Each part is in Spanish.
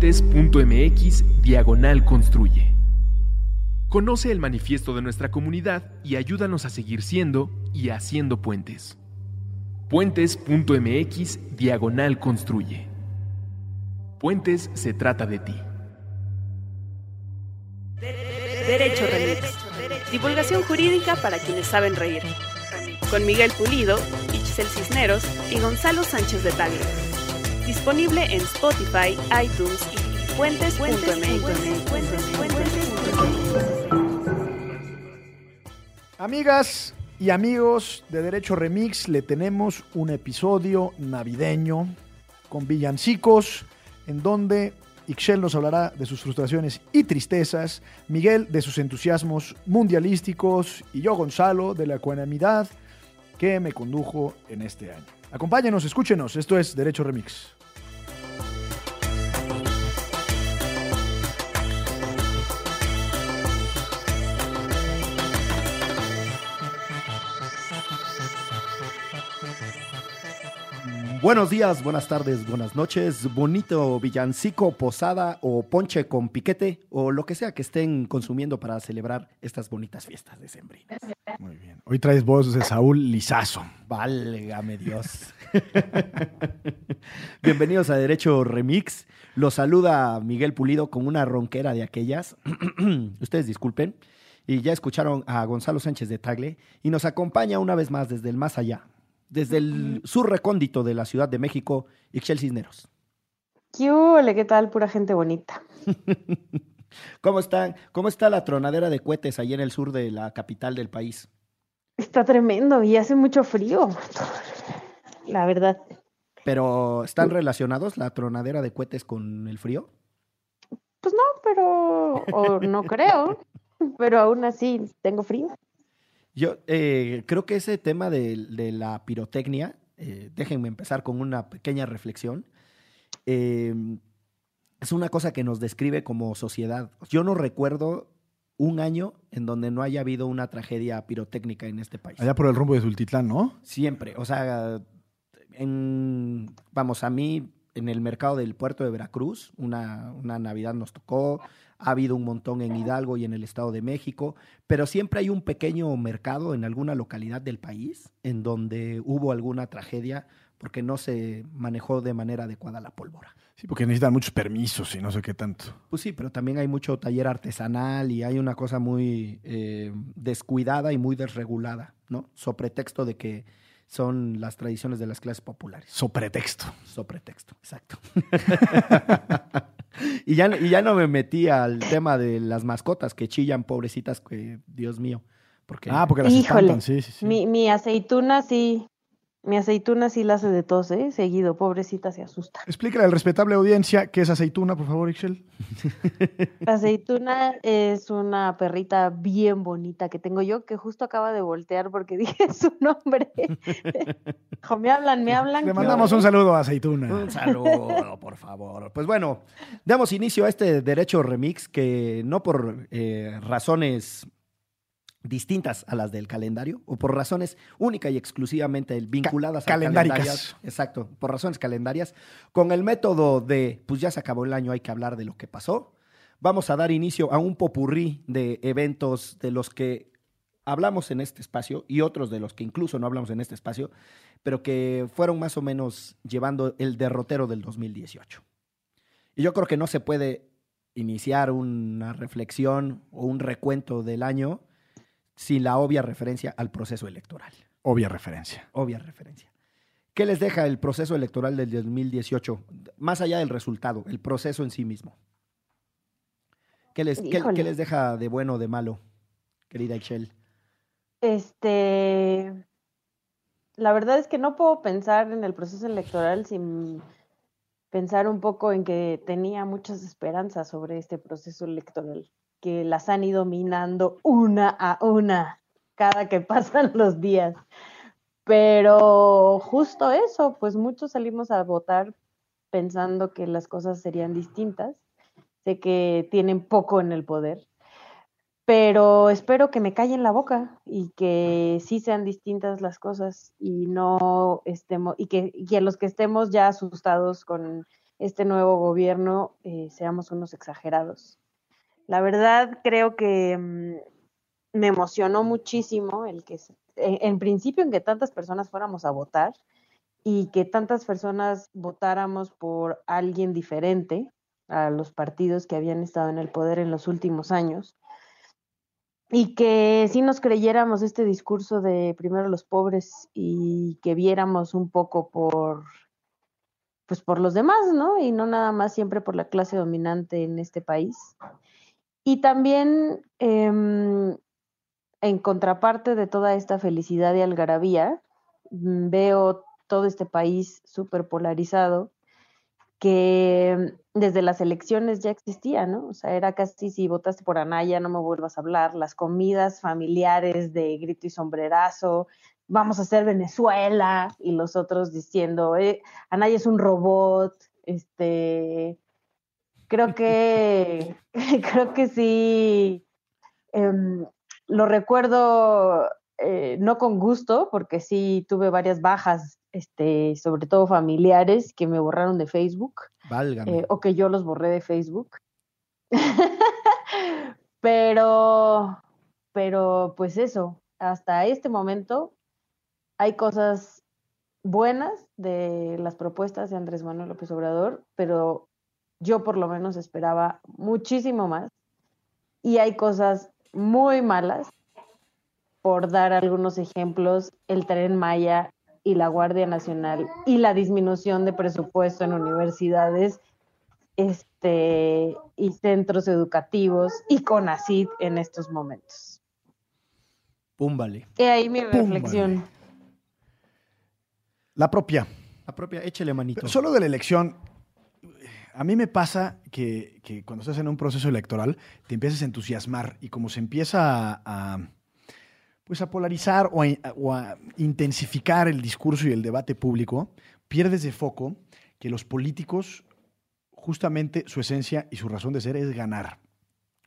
Puentes.mx Diagonal Construye. Conoce el manifiesto de nuestra comunidad y ayúdanos a seguir siendo y haciendo puentes. Puentes.mx Diagonal Construye. Puentes se trata de ti. Derecho Remix. Divulgación jurídica para quienes saben reír. Con Miguel Pulido, Ixel Cisneros y Gonzalo Sánchez de Tagle. Disponible en Spotify, iTunes y puentes.mx. Amigas y amigos de Derecho Remix, le tenemos un episodio navideño con villancicos en donde Ixchel nos hablará de sus frustraciones y tristezas, Miguel de sus entusiasmos mundialísticos y yo, Gonzalo, de la ecuanimidad que me condujo en este año. Acompáñenos, escúchenos, esto es Derecho Remix. Buenos días, buenas tardes, buenas noches, bonito villancico, posada o ponche con piquete o lo que sea que estén consumiendo para celebrar estas bonitas fiestas de sembrina. Muy bien. Hoy traes voz de Saúl Lizazo. Válgame Dios. Bienvenidos a Derecho Remix. Los saluda Miguel Pulido con una ronquera de aquellas. Ustedes disculpen. Y ya escucharon a Gonzalo Sánchez de Tagle y nos acompaña una vez más desde el más allá, desde el sur recóndito de la Ciudad de México, Ixchel Cisneros. ¿Qué huele? ¿Qué tal? Pura gente bonita. ¿Cómo están? ¿Cómo está la tronadera de cohetes ahí en el sur de la capital del país? Está tremendo y hace mucho frío. La verdad. ¿Pero están relacionados la tronadera de cohetes con el frío? Pues no, pero. O no creo. Pero aún así tengo frío. Yo eh, creo que ese tema de, de la pirotecnia, eh, déjenme empezar con una pequeña reflexión, eh, es una cosa que nos describe como sociedad. Yo no recuerdo un año en donde no haya habido una tragedia pirotécnica en este país. Allá por el rumbo de Zultitlán, ¿no? Siempre, o sea, en, vamos, a mí en el mercado del puerto de Veracruz, una, una Navidad nos tocó, ha habido un montón en Hidalgo y en el Estado de México, pero siempre hay un pequeño mercado en alguna localidad del país en donde hubo alguna tragedia porque no se manejó de manera adecuada la pólvora. Sí, porque necesitan muchos permisos y no sé qué tanto. Pues sí, pero también hay mucho taller artesanal y hay una cosa muy eh, descuidada y muy desregulada, ¿no? So pretexto de que son las tradiciones de las clases populares. So pretexto. So pretexto, exacto. y, ya, y ya no me metí al tema de las mascotas que chillan, pobrecitas, que Dios mío. Porque, Ah, porque las Híjole. espantan, sí, sí, sí. Mi, mi aceituna sí. Mi aceituna sí la hace de tos, ¿eh? Seguido. Pobrecita se asusta. Explícale al respetable audiencia qué es aceituna, por favor, Ixchel. La aceituna es una perrita bien bonita que tengo yo que justo acaba de voltear porque dije su nombre. Me hablan, me hablan. Le mandamos un saludo a aceituna. Un saludo, por favor. Pues bueno, damos inicio a este derecho remix que no por eh, razones distintas a las del calendario o por razones única y exclusivamente vinculadas a calendáricas. calendarias. Exacto, por razones calendarias. Con el método de, pues ya se acabó el año, hay que hablar de lo que pasó. Vamos a dar inicio a un popurrí de eventos de los que hablamos en este espacio y otros de los que incluso no hablamos en este espacio, pero que fueron más o menos llevando el derrotero del 2018. Y yo creo que no se puede iniciar una reflexión o un recuento del año sin la obvia referencia al proceso electoral. Obvia referencia. Obvia referencia. ¿Qué les deja el proceso electoral del 2018? Más allá del resultado, el proceso en sí mismo. ¿Qué les, qué- les deja de bueno o de malo, querida Excel? Este, la verdad es que no puedo pensar en el proceso electoral sin pensar un poco en que tenía muchas esperanzas sobre este proceso electoral, que las han ido minando una a una cada que pasan los días. Pero justo eso, pues muchos salimos a votar pensando que las cosas serían distintas. Sé que tienen poco en el poder, pero espero que me callen la boca y que sí sean distintas las cosas y no estemos, y que, que los que estemos ya asustados con este nuevo gobierno eh, seamos unos exagerados. La verdad creo que mm, me emocionó muchísimo el que, en, principio, en que tantas personas fuéramos a votar y que tantas personas votáramos por alguien diferente a los partidos que habían estado en el poder en los últimos años y que si nos creyéramos este discurso de primero los pobres y que viéramos un poco por pues por los demás, ¿no? Y no nada más siempre por la clase dominante en este país. Y también em, en contraparte de toda esta felicidad y algarabía, mm, veo todo este país súper polarizado que desde las elecciones ya existía, ¿no? O sea, era casi si votaste por Anaya, no me vuelvas a hablar, las comidas familiares de grito y sombrerazo, vamos a hacer Venezuela, y los otros diciendo, eh, Anaya es un robot, este, creo que, creo que sí, em, lo recuerdo eh, no con gusto, porque sí tuve varias bajas, este, sobre todo familiares, que me borraron de Facebook. Eh, o que yo los borré de Facebook. pero, pero pues eso, hasta este momento hay cosas buenas de las propuestas de Andrés Manuel López Obrador, pero yo por lo menos esperaba muchísimo más. Y hay cosas muy malas por dar algunos ejemplos, el tren Maya y la Guardia Nacional y la disminución de presupuesto en universidades este, y centros educativos y con ACID en estos momentos. Púmbale. Y ahí mi reflexión. La propia. La propia, échele manito. Solo de la elección, a mí me pasa que, cuando estás en un proceso electoral te empiezas a entusiasmar y como se empieza a pues a polarizar o a, intensificar el discurso y el debate público, pierdes de foco que los políticos, justamente su esencia y su razón de ser es ganar.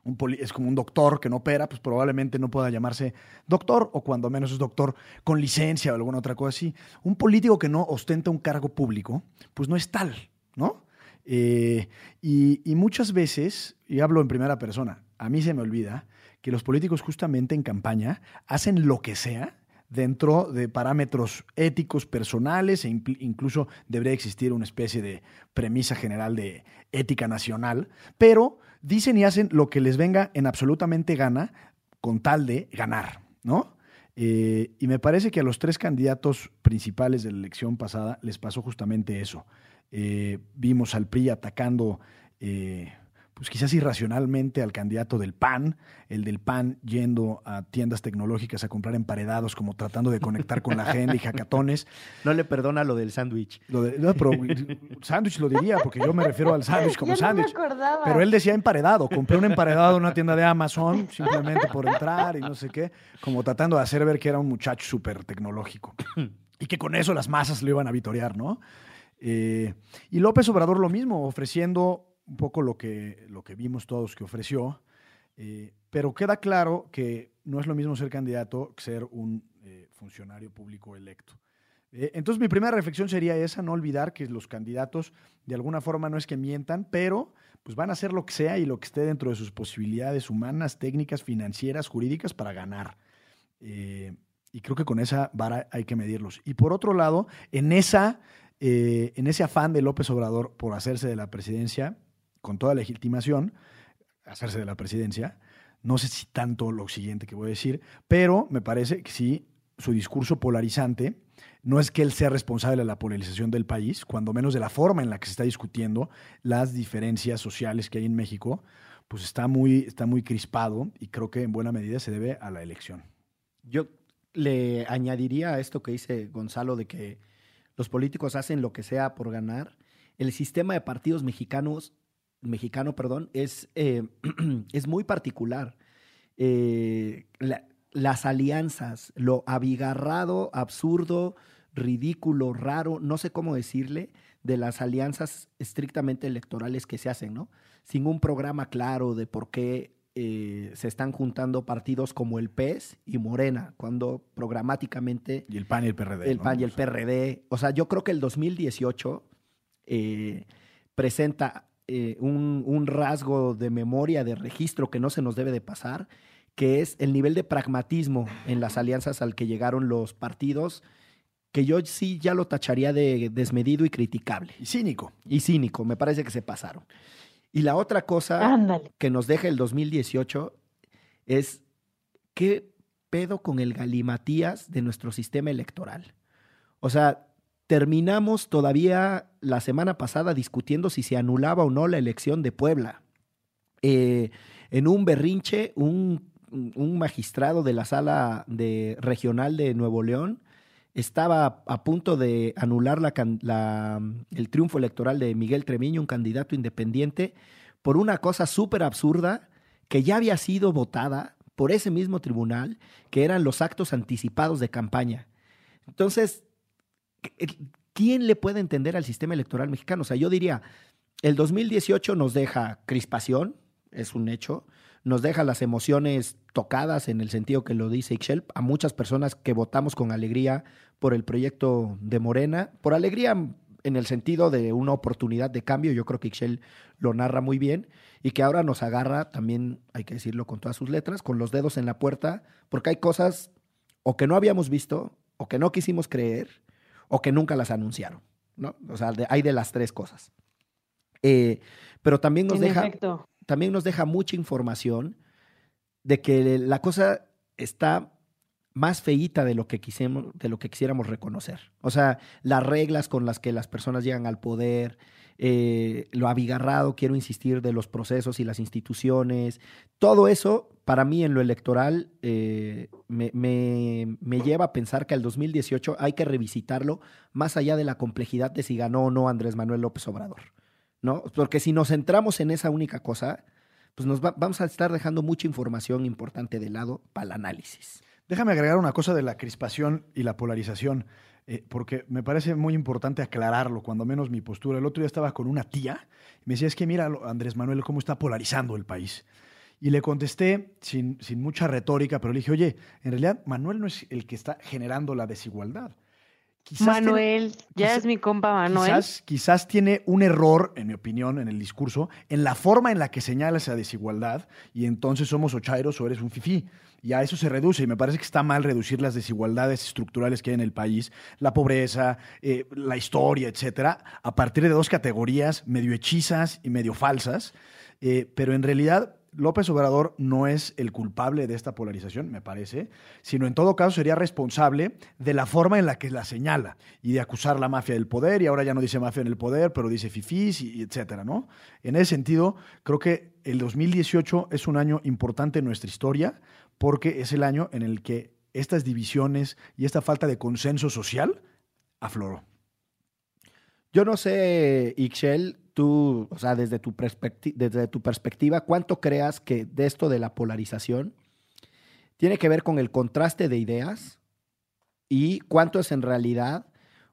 Un es como un doctor que no opera, pues probablemente no pueda llamarse doctor o cuando menos es doctor con licencia o alguna otra cosa así. Un político que no ostenta un cargo público, pues no es tal, ¿no? Eh, y muchas veces, y hablo en primera persona, a mí se me olvida que los políticos justamente en campaña hacen lo que sea dentro de parámetros éticos personales e incluso debería existir una especie de premisa general de ética nacional, pero dicen y hacen lo que les venga en absolutamente gana con tal de ganar, ¿no? Eh, y me parece que a los tres candidatos principales de la elección pasada les pasó justamente eso. Eh, vimos al PRI atacando eh, pues quizás irracionalmente al candidato del PAN, el del PAN yendo a tiendas tecnológicas a comprar emparedados, como tratando de conectar con la gente y jacatones. No le perdona lo del sándwich. no, pero sándwich lo diría, porque yo me refiero al sándwich como sándwich. pero él decía emparedado. Compré un emparedado en una tienda de Amazon, simplemente por entrar y no sé qué, como tratando de hacer ver que era un muchacho súper tecnológico. Y que con eso las masas lo iban a vitorear, ¿no? Eh, y López Obrador lo mismo, ofreciendo un poco lo que, lo que vimos todos que ofreció, eh, pero queda claro que no es lo mismo ser candidato que ser un eh, funcionario público electo. Entonces mi primera reflexión sería esa, no olvidar que los candidatos de alguna forma no es que mientan, pero pues van a hacer lo que sea y lo que esté dentro de sus posibilidades humanas, técnicas, financieras, jurídicas para ganar. y creo que con esa vara hay que medirlos. Y por otro lado, en, esa, en ese afán de López Obrador por hacerse de la presidencia, con toda legitimación, hacerse de la presidencia. No sé si tanto lo siguiente que voy a decir, pero me parece que sí, su discurso polarizante no es que él sea responsable de la polarización del país, cuando menos de la forma en la que se está discutiendo las diferencias sociales que hay en México, pues está muy, está muy crispado y creo que en buena medida se debe a la elección. Yo le añadiría a esto que dice Gonzalo de que los políticos hacen lo que sea por ganar. El sistema de partidos mexicanos mexicano, perdón, es, eh, es muy particular. Eh, las alianzas, lo abigarrado, absurdo, ridículo, raro, no sé cómo decirle, de las alianzas estrictamente electorales que se hacen, ¿no? Sin un programa claro de por qué eh, se están juntando partidos como el PES y Morena, cuando programáticamente... Y el PAN y el PRD. El PAN y el PRD. O sea, yo creo que el 2018 presenta eh, un, un rasgo de memoria, de registro que no se nos debe de pasar, que es el nivel de pragmatismo en las alianzas al que llegaron los partidos, que yo sí ya lo tacharía de desmedido y criticable. Y cínico. Y cínico, me parece que se pasaron. Y la otra cosa Ándale. que nos deja el 2018 es qué pedo con el galimatías de nuestro sistema electoral. O sea, terminamos todavía la semana pasada discutiendo si se anulaba o no la elección de Puebla. Eh, en un berrinche, un, un magistrado de la sala de, regional de Nuevo León estaba a punto de anular la- el triunfo electoral de Miguel Treviño, un candidato independiente, por una cosa súper absurda que ya había sido votada por ese mismo tribunal, que eran los actos anticipados de campaña. Entonces, ¿quién le puede entender al sistema electoral mexicano? O sea, yo diría, el 2018 nos deja crispación, es un hecho, nos deja las emociones tocadas en el sentido que lo dice Ixchel, a muchas personas que votamos con alegría por el proyecto de Morena, por alegría en el sentido de una oportunidad de cambio, yo creo que Ixchel lo narra muy bien, y que ahora nos agarra, también hay que decirlo con todas sus letras, con los dedos en la puerta, porque hay cosas o que no habíamos visto, o que no quisimos creer, o que nunca las anunciaron, ¿no? O sea, de- hay de las tres cosas. Eh, pero también nos En deja efecto. También nos deja mucha información de que la cosa está más feíta de lo que de lo que quisiéramos reconocer. O sea, las reglas con las que las personas llegan al poder, eh, lo abigarrado, quiero insistir, de los procesos y las instituciones, todo eso, para mí en lo electoral, eh, me, me- lleva a pensar que al 2018 hay que revisitarlo más allá de la complejidad de si ganó o no Andrés Manuel López Obrador. ¿No? Porque si nos centramos en esa única cosa, pues nos va- vamos a estar dejando mucha información importante de lado para el análisis. Déjame agregar una cosa de la crispación y la polarización, eh, porque me parece muy importante aclararlo, cuando menos mi postura. El otro día estaba con una tía y me decía, es que mira, Andrés Manuel, cómo está polarizando el país. Y le contesté sin, sin mucha retórica, pero le dije, oye, en realidad Manuel no es el que está generando la desigualdad. Quizás tiene- Manuel, ya es mi compa Manuel. Quizás, quizás tiene un error, en mi opinión, en el discurso, en la forma en la que señala esa desigualdad, y entonces somos ochairos o eres un fifí. Y a eso se reduce, y me parece que está mal reducir las desigualdades estructurales que hay en el país, la pobreza, eh, la historia, etcétera, a partir de dos categorías medio hechizas y medio falsas. Eh, pero en realidad, López Obrador no es el culpable de esta polarización, me parece, sino en todo caso sería responsable de la forma en la que la señala y de acusar la mafia del poder, y ahora ya no dice mafia en el poder, pero dice fifís y, etcétera, ¿no? En ese sentido, creo que el 2018 es un año importante en nuestra historia porque es el año en el que estas divisiones y esta falta de consenso social afloró. Yo no sé, Ixchel, tú, o sea, desde tu, desde tu perspectiva, ¿cuánto creas que de esto de la polarización tiene que ver con el contraste de ideas y cuánto es en realidad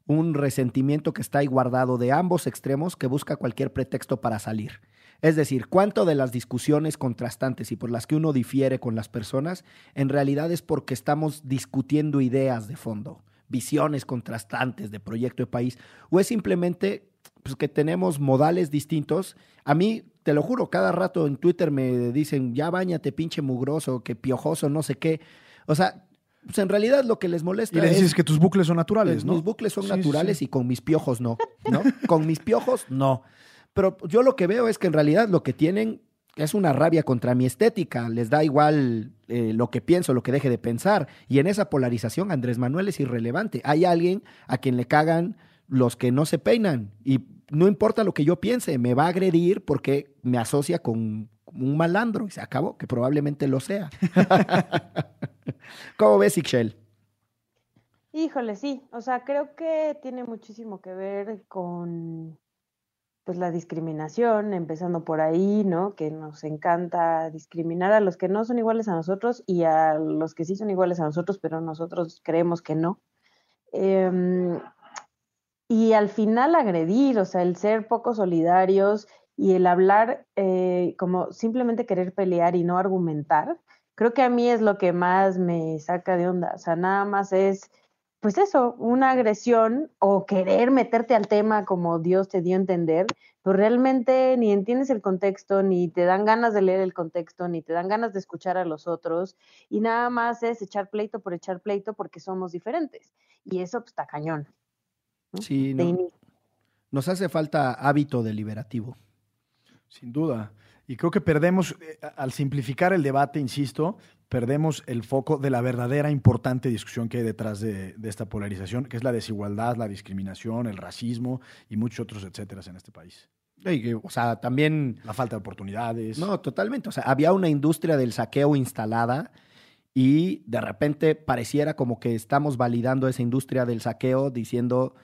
un resentimiento que está ahí guardado de ambos extremos que busca cualquier pretexto para salir? Es decir, cuánto de las discusiones contrastantes y por las que uno difiere con las personas, en realidad es porque estamos discutiendo ideas de fondo, visiones contrastantes de proyecto de país, o es simplemente pues, que tenemos modales distintos. A mí, te lo juro, cada rato en Twitter me dicen, ya bañate, pinche mugroso, que piojoso, no sé qué. O sea, pues en realidad lo que les molesta Y le es... dices que tus bucles son naturales, ¿no? Mis bucles son sí, naturales sí. y con mis piojos no, ¿no? con mis piojos no. Pero yo lo que veo es que en realidad lo que tienen es una rabia contra mi estética. Les da igual eh, lo que pienso, lo que deje de pensar. Y en esa polarización Andrés Manuel es irrelevante. Hay alguien a quien le cagan los que no se peinan. Y no importa lo que yo piense, me va a agredir porque me asocia con un malandro. Y se acabó, que probablemente lo sea. ¿Cómo ves, Ixchel? Híjole, sí. O sea, creo que tiene muchísimo que ver con pues la discriminación, empezando por ahí, ¿no? Que nos encanta discriminar a los que no son iguales a nosotros y a los que sí son iguales a nosotros, pero nosotros creemos que no. Em, y al final agredir, o sea, el ser poco solidarios y el hablar eh, como simplemente querer pelear y no argumentar, creo que a mí es lo que más me saca de onda. O sea, nada más es pues eso, una agresión o querer meterte al tema como Dios te dio a entender, pero realmente ni entiendes el contexto, ni te dan ganas de leer el contexto, ni te dan ganas de escuchar a los otros, y nada más es echar pleito por echar pleito porque somos diferentes. Y eso pues, está cañón. Sí, nos hace falta hábito deliberativo. Sin duda. Y creo que perdemos, eh, al simplificar el debate, insisto, perdemos el foco de la verdadera importante discusión que hay detrás de, esta polarización, que es la desigualdad, la discriminación, el racismo y muchos otros etcétera en este país. o sea, también... La falta de oportunidades. No, totalmente. O sea, había una industria del saqueo instalada y de repente pareciera como que estamos validando esa industria del saqueo diciendo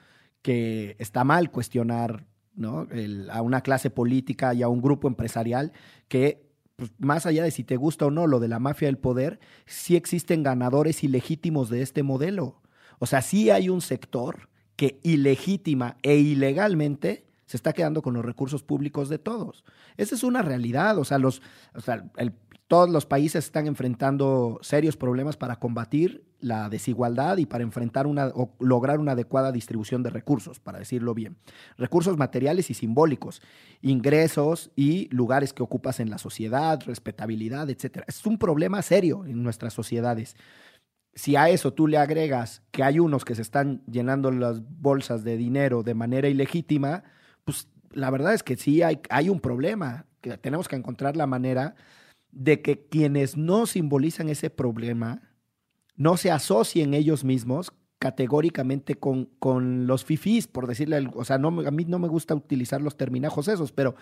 que está mal cuestionar ¿no? a una clase política y a un grupo empresarial que, pues, más allá de si te gusta o no lo de la mafia del poder, sí existen ganadores ilegítimos de este modelo. O sea, sí hay un sector que ilegítima e ilegalmente se está quedando con los recursos públicos de todos. Esa es una realidad. O sea, los, o sea el todos los países están enfrentando serios problemas para combatir la desigualdad y para enfrentar una o lograr una adecuada distribución de recursos, para decirlo bien. Recursos materiales y simbólicos, ingresos y lugares que ocupas en la sociedad, respetabilidad, etcétera. Es un problema serio en nuestras sociedades. Si a eso tú le agregas que hay unos que se están llenando las bolsas de dinero de manera ilegítima, pues la verdad es que sí hay, hay un problema, que tenemos que encontrar la manera de que quienes no simbolizan ese problema no se asocien ellos mismos categóricamente con, con los fifís, por decirle, o sea, no, a mí no me gusta utilizar los terminajos esos, pero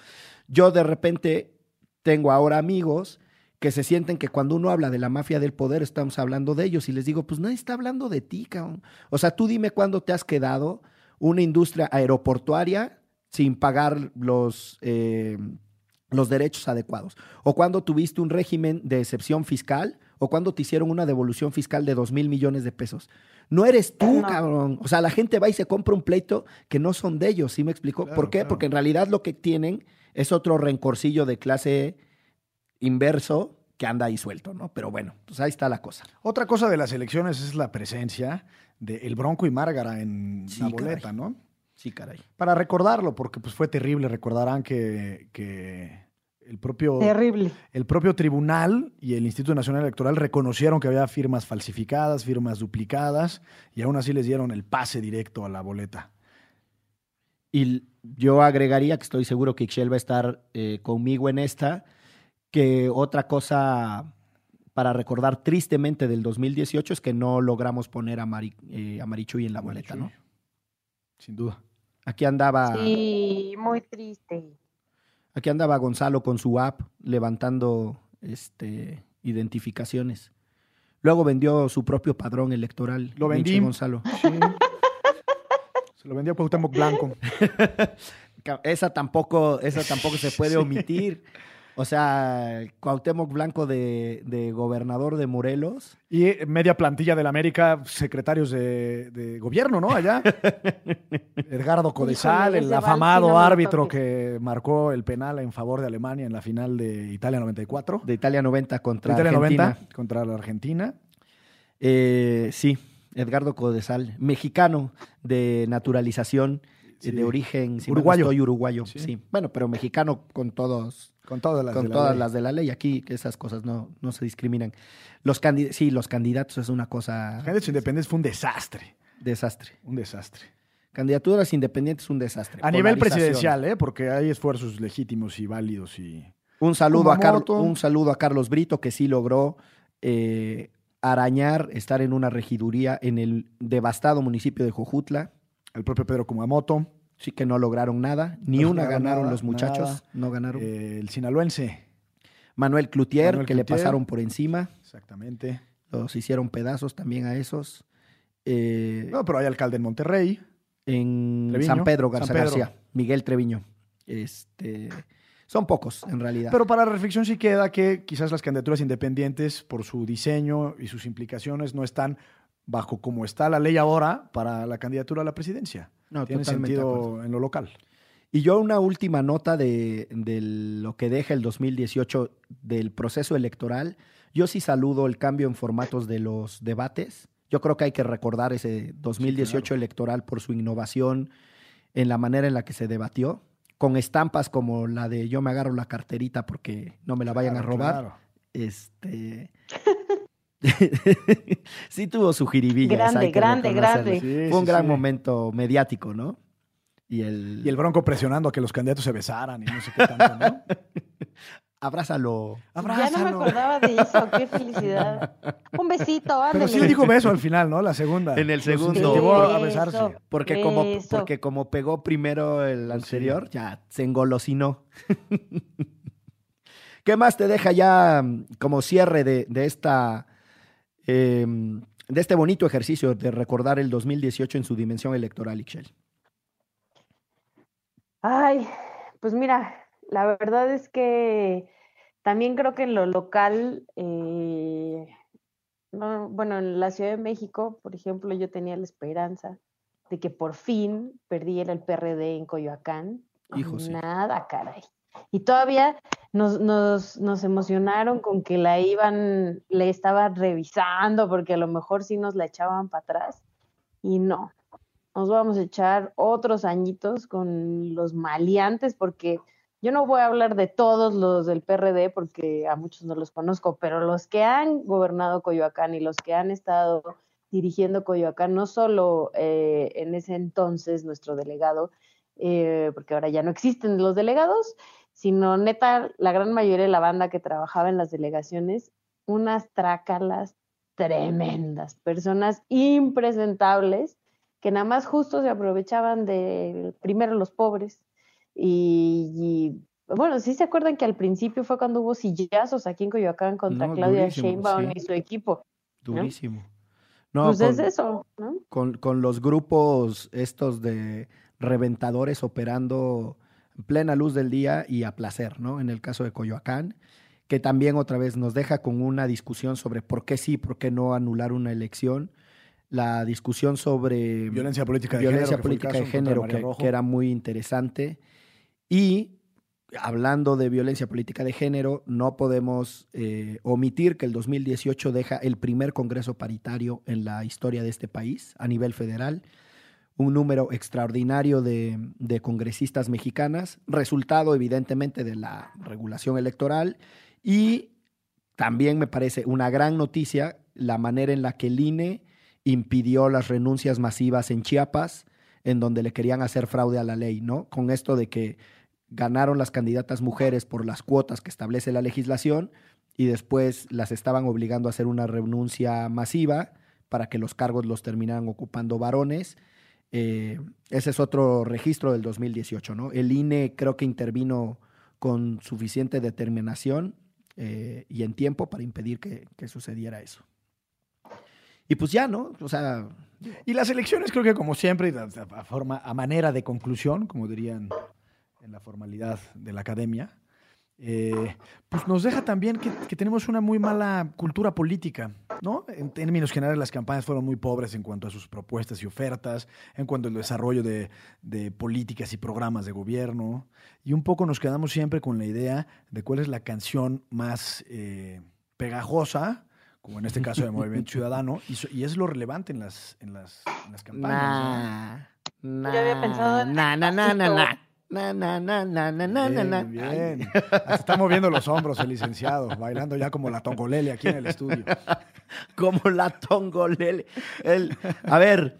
yo de repente tengo ahora amigos que se sienten que cuando uno habla de la mafia del poder estamos hablando de ellos y les digo, pues nadie está hablando de ti, cabrón. O sea, tú dime cuándo te has quedado una industria aeroportuaria sin pagar los... Eh, los derechos adecuados. O cuando tuviste un régimen de excepción fiscal, o cuando te hicieron una devolución fiscal de dos mil millones de pesos. No eres tú, cabrón. O sea, la gente va y se compra un pleito que no son de ellos, ¿sí me explico? ¿Por qué? Porque en realidad lo que tienen es otro rencorcillo de clase inverso que anda ahí suelto, ¿no? Pero bueno, pues ahí está la cosa. Otra cosa de las elecciones es la presencia de El Bronco y Márgara en la boleta, ¿no? Sí, caray. Para recordarlo, porque pues fue terrible, recordarán que, que el propio, Terrible. el propio tribunal y el Instituto Nacional Electoral reconocieron que había firmas falsificadas, firmas duplicadas, y aún así les dieron el pase directo a la boleta. Y yo agregaría que estoy seguro que Ixchel va a estar eh, conmigo en esta, que otra cosa para recordar tristemente del 2018 es que no logramos poner a, eh, a Marichuy en la boleta, ¿no? Sin duda. Aquí andaba. Sí, muy triste. Aquí andaba Gonzalo con su app levantando este, identificaciones. Luego vendió su propio padrón electoral. Lo vendí. Gonzalo. Se lo vendió a Cuauhtémoc Blanco. esa tampoco, esa tampoco se puede omitir. O sea, Cuauhtémoc Blanco de, gobernador de Morelos. Y media plantilla del América, secretarios de, gobierno, ¿no? Allá. Edgardo Codesal, el afamado árbitro que marcó el penal en favor de Alemania en la final de Italia 94. De Italia 90 contra Italia Argentina. 90 contra la Argentina. Eh, sí, Edgardo Codesal, mexicano de naturalización, de origen uruguayo. uruguayo, sí. Bueno, pero mexicano con todos con todas las, con de, todas la las de la ley. Aquí esas cosas no, no se discriminan. Los sí, los candidatos es una cosa. Los candidatos independientes fue un desastre. Desastre. Un desastre. Candidaturas independientes un desastre. A nivel presidencial, ¿eh? porque hay esfuerzos legítimos y válidos. y Un saludo, a, Car un saludo a Carlos Brito, que sí logró eh, arañar, estar en una regiduría en el devastado municipio de Jojutla. El propio Pedro Kumamoto. Sí que no lograron nada, ni una ganaron los muchachos, no ganaron. Eh, el sinaloense. Manuel Cloutier, que le pasaron por encima. Exactamente. Los hicieron pedazos también a esos. Eh, no, pero hay alcalde en Monterrey. En San Pedro Garza García, Miguel Treviño. Este, son pocos, en realidad. Pero para reflexión sí queda que quizás las candidaturas independientes, por su diseño y sus implicaciones, no están bajo como está la ley ahora para la candidatura a la presidencia. No, Tiene sentido en lo local. Y yo una última nota de, lo que deja el 2018 del proceso electoral. Yo sí saludo el cambio en formatos de los debates. Yo creo que hay que recordar ese 2018 electoral por su innovación en la manera en la que se debatió, con estampas como la de yo me agarro la carterita porque no me la vayan a Claro, robar. claro. Este. sí tuvo su jiribilla. Grande, grande, grande. Sí, Fue un sí, gran sí. momento mediático, ¿no? Y el. Y el Bronco presionando a que los candidatos se besaran y no sé qué tanto, ¿no? Abrázalo. Ya no me Abrázalo. acordaba de eso, qué felicidad. Un besito, ándale. Pero sí le dijo beso al final, ¿no? La segunda. En el segundo. incentivó a Eso. besarse. Porque como, porque como pegó primero el anterior, ya se engolosinó. ¿Qué más te deja ya mm, como cierre de, de esta eh, de este bonito ejercicio de recordar el 2018 en su dimensión electoral, Ixchel? Ay, pues mira, la verdad es que también creo que en lo local, eh, no, bueno, en la Ciudad de México, por ejemplo, yo tenía la esperanza de que por fin perdiera el PRD en Coyoacán. Hijo, sí. Nada, caray. Y todavía nos, nos, emocionaron con que la iban, le estaban revisando, porque a lo mejor sí nos la echaban para atrás. Y no, nos vamos a echar otros añitos con los maleantes, porque yo no voy a hablar de todos los del PRD, porque a muchos no los conozco, pero los que han gobernado Coyoacán y los que han estado dirigiendo Coyoacán, no solo eh, en ese entonces nuestro delegado, eh, porque ahora ya no existen los delegados, sino neta, la gran mayoría de la banda que trabajaba en las delegaciones, unas trácalas tremendas, personas impresentables que nada más justo se aprovechaban de primero los pobres y, y, bueno, sí se acuerdan que al principio fue cuando hubo sillazos aquí en Coyoacán contra No, Claudia Sheinbaum sí. y su equipo. Durísimo. No, pues es eso, ¿no? con, con los grupos estos de reventadores operando plena luz del día y a placer, ¿no? En el caso de Coyoacán, que también otra vez nos deja con una discusión sobre por qué sí, por qué no anular una elección, la discusión sobre Violencia política de violencia género. política de género que era muy interesante y hablando de violencia política de género, no podemos eh, omitir que el 2018 deja el primer Congreso paritario en la historia de este país a nivel federal, un número extraordinario de, de congresistas mexicanas, resultado evidentemente de la regulación electoral y también me parece una gran noticia la manera en la que el INE impidió las renuncias masivas en Chiapas, en donde le querían hacer fraude a la ley, ¿no? Con esto de que ganaron las candidatas mujeres por las cuotas que establece la legislación y después las estaban obligando a hacer una renuncia masiva para que los cargos los terminaran ocupando varones. Eh, ese es otro registro del 2018, ¿no? El INE creo que intervino con suficiente determinación eh, y en tiempo para impedir que, sucediera eso. Y pues ya, ¿no? O sea, Y las elecciones creo que como siempre, forma, a manera de conclusión, como dirían en la formalidad de la academia, eh, pues nos deja también que, que tenemos una muy mala cultura política, ¿no? En términos generales, las campañas fueron muy pobres en cuanto a sus propuestas y ofertas, en cuanto al desarrollo de, de políticas y programas de gobierno, y un poco nos quedamos siempre con la idea de cuál es la canción más eh, pegajosa, como en este caso de Movimiento Ciudadano, y, so- y es lo relevante en las, en las, en las campañas. ¿no? Nah, Yo había pensado en na, na, na, na, Despacito. Na. Na, na, na, na, na, na. Bien, bien. Hasta está moviendo los hombros el licenciado, bailando ya como la tongolele aquí en el estudio. como la tongolele. El- a ver,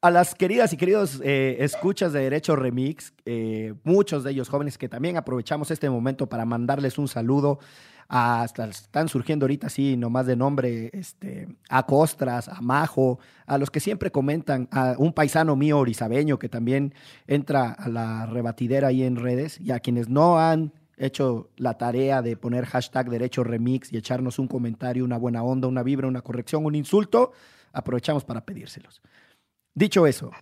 a las queridas y queridos eh, escuchas de Derecho Remix, eh, muchos de ellos jóvenes que también aprovechamos este momento para mandarles un saludo. A- hasta están surgiendo ahorita así, nomás de nombre, este, a Costras, a Majo, a los que siempre comentan, a un paisano mío orizabeño que también entra a la rebatidera ahí en redes, y a quienes no han hecho la tarea de poner hashtag Derecho Remix y echarnos un comentario, una buena onda, una vibra, una corrección, un insulto, aprovechamos para pedírselos. Dicho eso,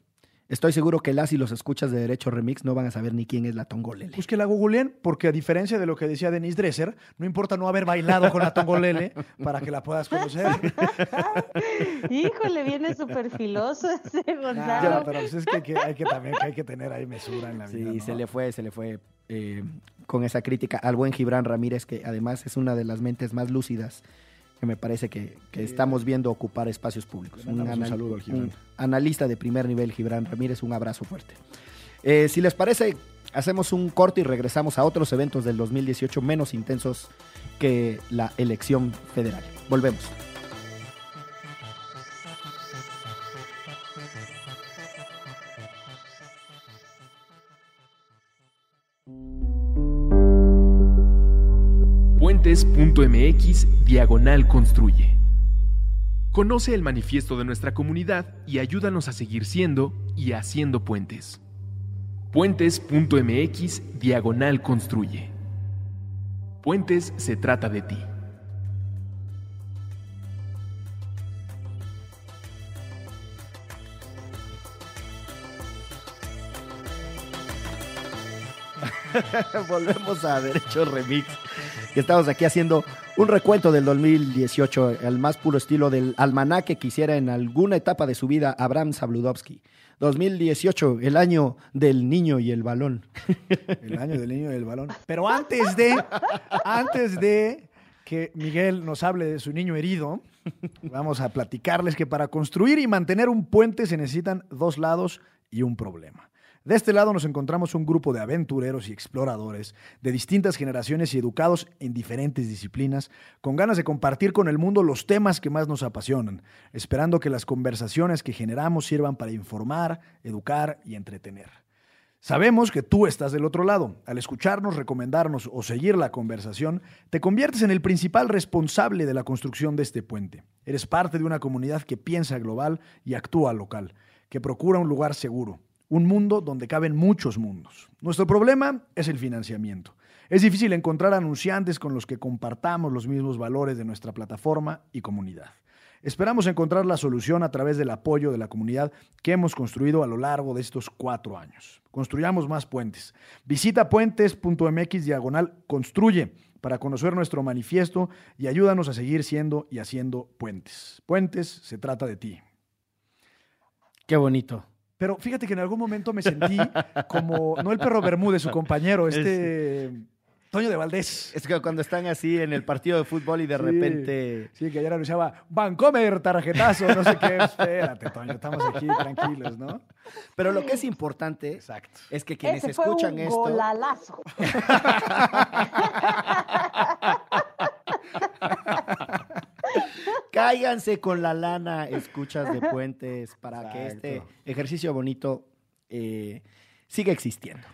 estoy seguro que las y los escuchas de Derecho Remix no van a saber ni quién es la Tongolele. Pues que la googleen, porque a diferencia de lo que decía Denise Dresser, no importa no haber bailado con la tongolele para que la puedas conocer. Híjole, viene súper filoso ese Gonzalo. pero pues es que, que hay que también que hay que tener ahí mesura en la vida. Sí, ¿no? se le fue, se le fue eh, con esa crítica al buen Gibran Ramírez, que además es una de las mentes más lúcidas que me parece que, que estamos viendo ocupar espacios públicos. Un saludo al Gibran. un analista de primer nivel, Gibran Ramírez, un abrazo fuerte. Eh, si les parece, hacemos un corte y regresamos a otros eventos del 2018 menos intensos que la elección federal. Volvemos. Puentes.mx Diagonal Construye. Conoce el manifiesto de nuestra comunidad y ayúdanos a seguir siendo y haciendo puentes. Puentes.mx Diagonal Construye. Puentes se trata de ti. Volvemos a Derecho Remix. Estamos aquí haciendo un recuento del 2018, al más puro estilo del almanaque que hiciera en alguna etapa de su vida Abraham Sabludowski. 2018, el año del niño y el balón. El año del niño y del balón. Pero antes de, antes de que Miguel nos hable de su niño herido, vamos a platicarles que para construir y mantener un puente se necesitan dos lados y un problema. De este lado nos encontramos un grupo de aventureros y exploradores de distintas generaciones y educados en diferentes disciplinas, con ganas de compartir con el mundo los temas que más nos apasionan, esperando que las conversaciones que generamos sirvan para informar, educar y entretener. Sabemos que tú estás del otro lado. Al escucharnos, recomendarnos o seguir la conversación, te conviertes en el principal responsable de la construcción de este puente. Eres parte de una comunidad que piensa global y actúa local, que procura un lugar seguro, un mundo donde caben muchos mundos. Nuestro problema es el financiamiento. Es difícil encontrar anunciantes con los que compartamos los mismos valores de nuestra plataforma y comunidad. Esperamos encontrar la solución a través del apoyo de la comunidad que hemos construido a lo largo de estos cuatro años. Construyamos más puentes. Visita puentes.mx diagonal construye para conocer nuestro manifiesto y ayúdanos a seguir siendo y haciendo puentes. Puentes se trata de ti. Qué bonito. Pero fíjate que en algún momento me sentí como, no el perro Bermúdez, su compañero, este Toño de Valdés. Es que cuando están así en el partido de fútbol y de Sí. repente... Sí, que ayer anunciaba Vancomer, tarjetazo, no sé qué. Espérate, Toño, estamos aquí tranquilos, ¿no? Pero lo que es importante Exacto. es que quienes Ese fue escuchan un esto... golalazo. Cáiganse con la lana, escuchas de puentes, para que este ejercicio bonito eh, siga existiendo.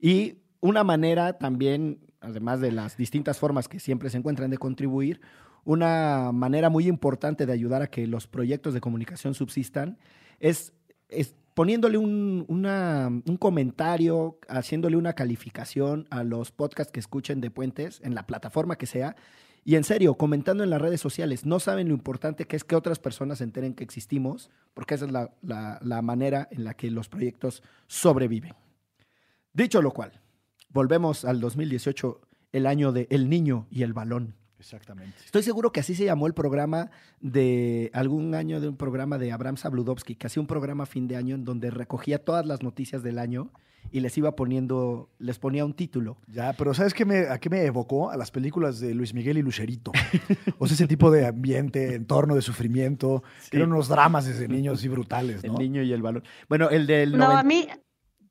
Y una manera también, además de las distintas formas que siempre se encuentran de contribuir, una manera muy importante de ayudar a que los proyectos de comunicación subsistan es, es poniéndole un, una- un comentario, haciéndole una calificación a los podcasts que escuchen de puentes en la plataforma que sea. Y en serio, comentando en las redes sociales, no saben lo importante que es que otras personas se enteren que existimos, porque esa es la, la- la manera en la que los proyectos sobreviven. Dicho lo cual, volvemos al 2018, el año de El Niño y el Balón. Exactamente. Estoy seguro que así se llamó el programa de algún año de un programa de Abraham Sabludowski, que hacía un programa a fin de año en donde recogía todas las noticias del año y les iba poniendo, les ponía un título. Ya, pero ¿sabes qué me, a qué me evocó? A las películas de Luis Miguel y Lucerito. O sea, ese tipo de ambiente, entorno de sufrimiento. Sí. Eran unos dramas desde niños así brutales, ¿no? El niño y el balón. Bueno, el del No, 90 a mí,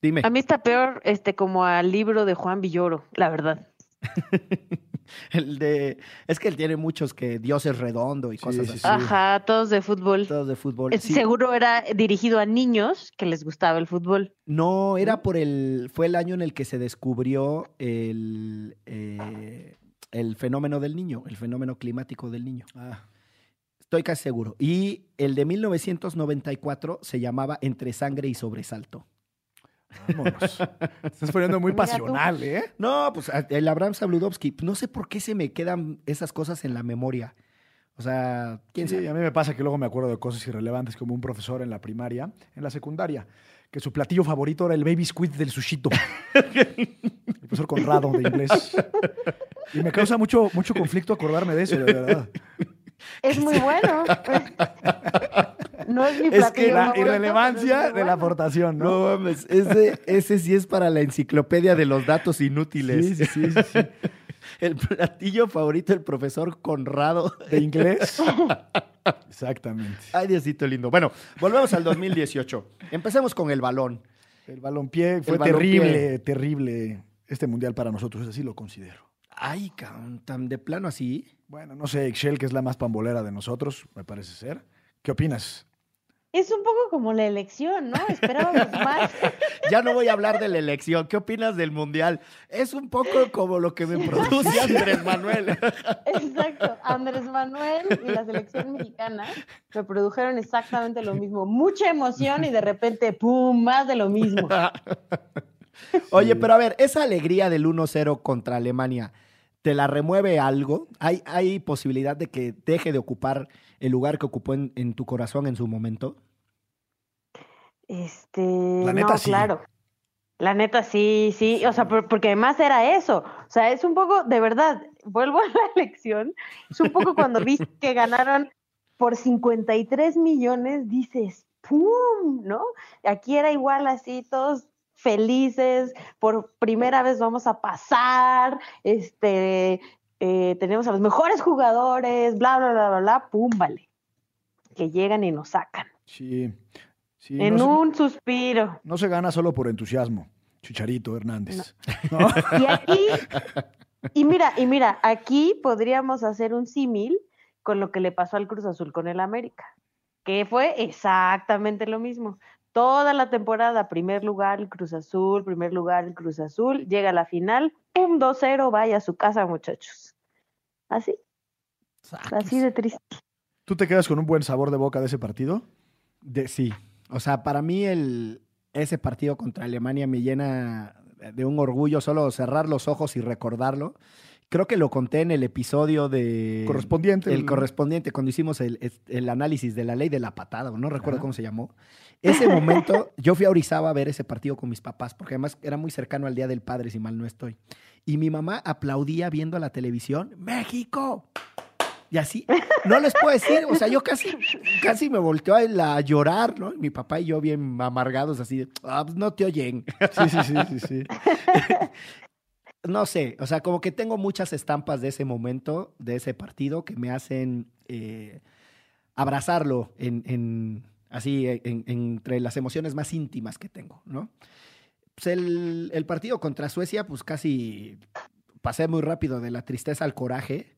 Dime. a mí está peor este como al libro de Juan Villoro, la verdad. El de es que él tiene muchos que Dios es redondo y Sí, cosas sí, así. sí. Ajá, todos de fútbol. Todos de fútbol. Seguro era dirigido a niños que les gustaba el fútbol. No, era por el. Fue el año en el que se descubrió el, eh, el fenómeno del niño, el fenómeno climático del niño. Ah, Estoy casi seguro. Y el de 1994 se llamaba Entre sangre y sobresalto. Vámonos. Estás poniendo muy Mira tú. pasional, ¿eh? No, pues el Abraham Sabludowski, no sé por qué se me quedan esas cosas en la memoria. O sea, quién Sí, sabe. a mí me pasa que luego me acuerdo de cosas irrelevantes como un profesor en la primaria, en la secundaria, que su platillo favorito era el baby squid del sushito. el profesor Conrado de inglés. Y me causa mucho, mucho conflicto acordarme de eso, de verdad. Es muy bueno. no es mi Es que la irrelevancia de la aportación, ¿no? No mames, ese, ese sí es para la enciclopedia de los datos inútiles. Sí, sí, sí. El platillo favorito del profesor Conrado. ¿De inglés? Exactamente. Ay, Diosito lindo. Bueno, volvemos al 2018. Empecemos con el balón. El balompié fue El balompié. terrible, terrible este mundial para nosotros, así lo considero. Ay, cabrón, tan de plano así. Bueno, no sé, Excel, que es la más pambolera de nosotros, me parece ser. ¿Qué opinas? Es un poco como la elección, ¿no? Esperábamos más. Ya no voy a hablar de la elección. ¿Qué opinas del mundial? Es un poco como lo que me produce Andrés Manuel. Exacto. Andrés Manuel y la selección mexicana me produjeron exactamente lo mismo. Mucha emoción y de repente, ¡pum! Más de lo mismo. Oye, pero a ver, esa alegría del 1-0 contra Alemania, ¿te la remueve algo? ¿Hay, ¿Hay posibilidad de que deje de ocupar el lugar que ocupó en, en tu corazón en su momento? Este, La neta, no, sí. claro. La neta, sí, sí. O sea, por- porque además era eso. O sea, es un poco, de verdad, vuelvo a la elección. Es un poco cuando viste que ganaron por 53 millones, dices, ¡pum! ¿No? Aquí era igual así, todos felices, por primera vez vamos a pasar, este, eh, tenemos a los mejores jugadores, bla, bla, bla, bla, bla, pum, vale. Que llegan y nos sacan. Sí. sí en no, se, un suspiro. no se gana solo por entusiasmo. Chicharito Hernández. ¿no? Y aquí, y mira, y mira, aquí podríamos hacer un símil con lo que le pasó al Cruz Azul con el América, que fue exactamente lo mismo. Toda la temporada, primer lugar el Cruz Azul, primer lugar el Cruz Azul, llega a la final, pum, 2-0, vaya a su casa, muchachos. Así, así de triste. ¿Tú te quedas con un buen sabor de boca de ese partido? De, sí. O sea, para mí el, ese partido contra Alemania me llena de un orgullo solo cerrar los ojos y recordarlo. Creo que lo conté en el episodio de... Correspondiente. El correspondiente, cuando hicimos el, el análisis de la ley de la patada, o no recuerdo Ajá. cómo se llamó. Ese momento, yo fui a Orizaba a ver ese partido con mis papás, porque además era muy cercano al Día del Padre, si mal no estoy. Y mi mamá aplaudía viendo la televisión, ¡México! Y así, no les puedo decir, o sea, yo casi, casi me volteó a, la- a llorar, ¿no? Mi papá y yo bien amargados, así de, ah, pues no te oyen. Sí, sí, sí, sí, sí. No sé, o sea, como que tengo muchas estampas de ese momento, de ese partido, que me hacen eh, abrazarlo en, en- así, en- entre las emociones más íntimas que tengo, ¿no? Pues el, el partido contra Suecia, pues casi pasé muy rápido de la tristeza al coraje,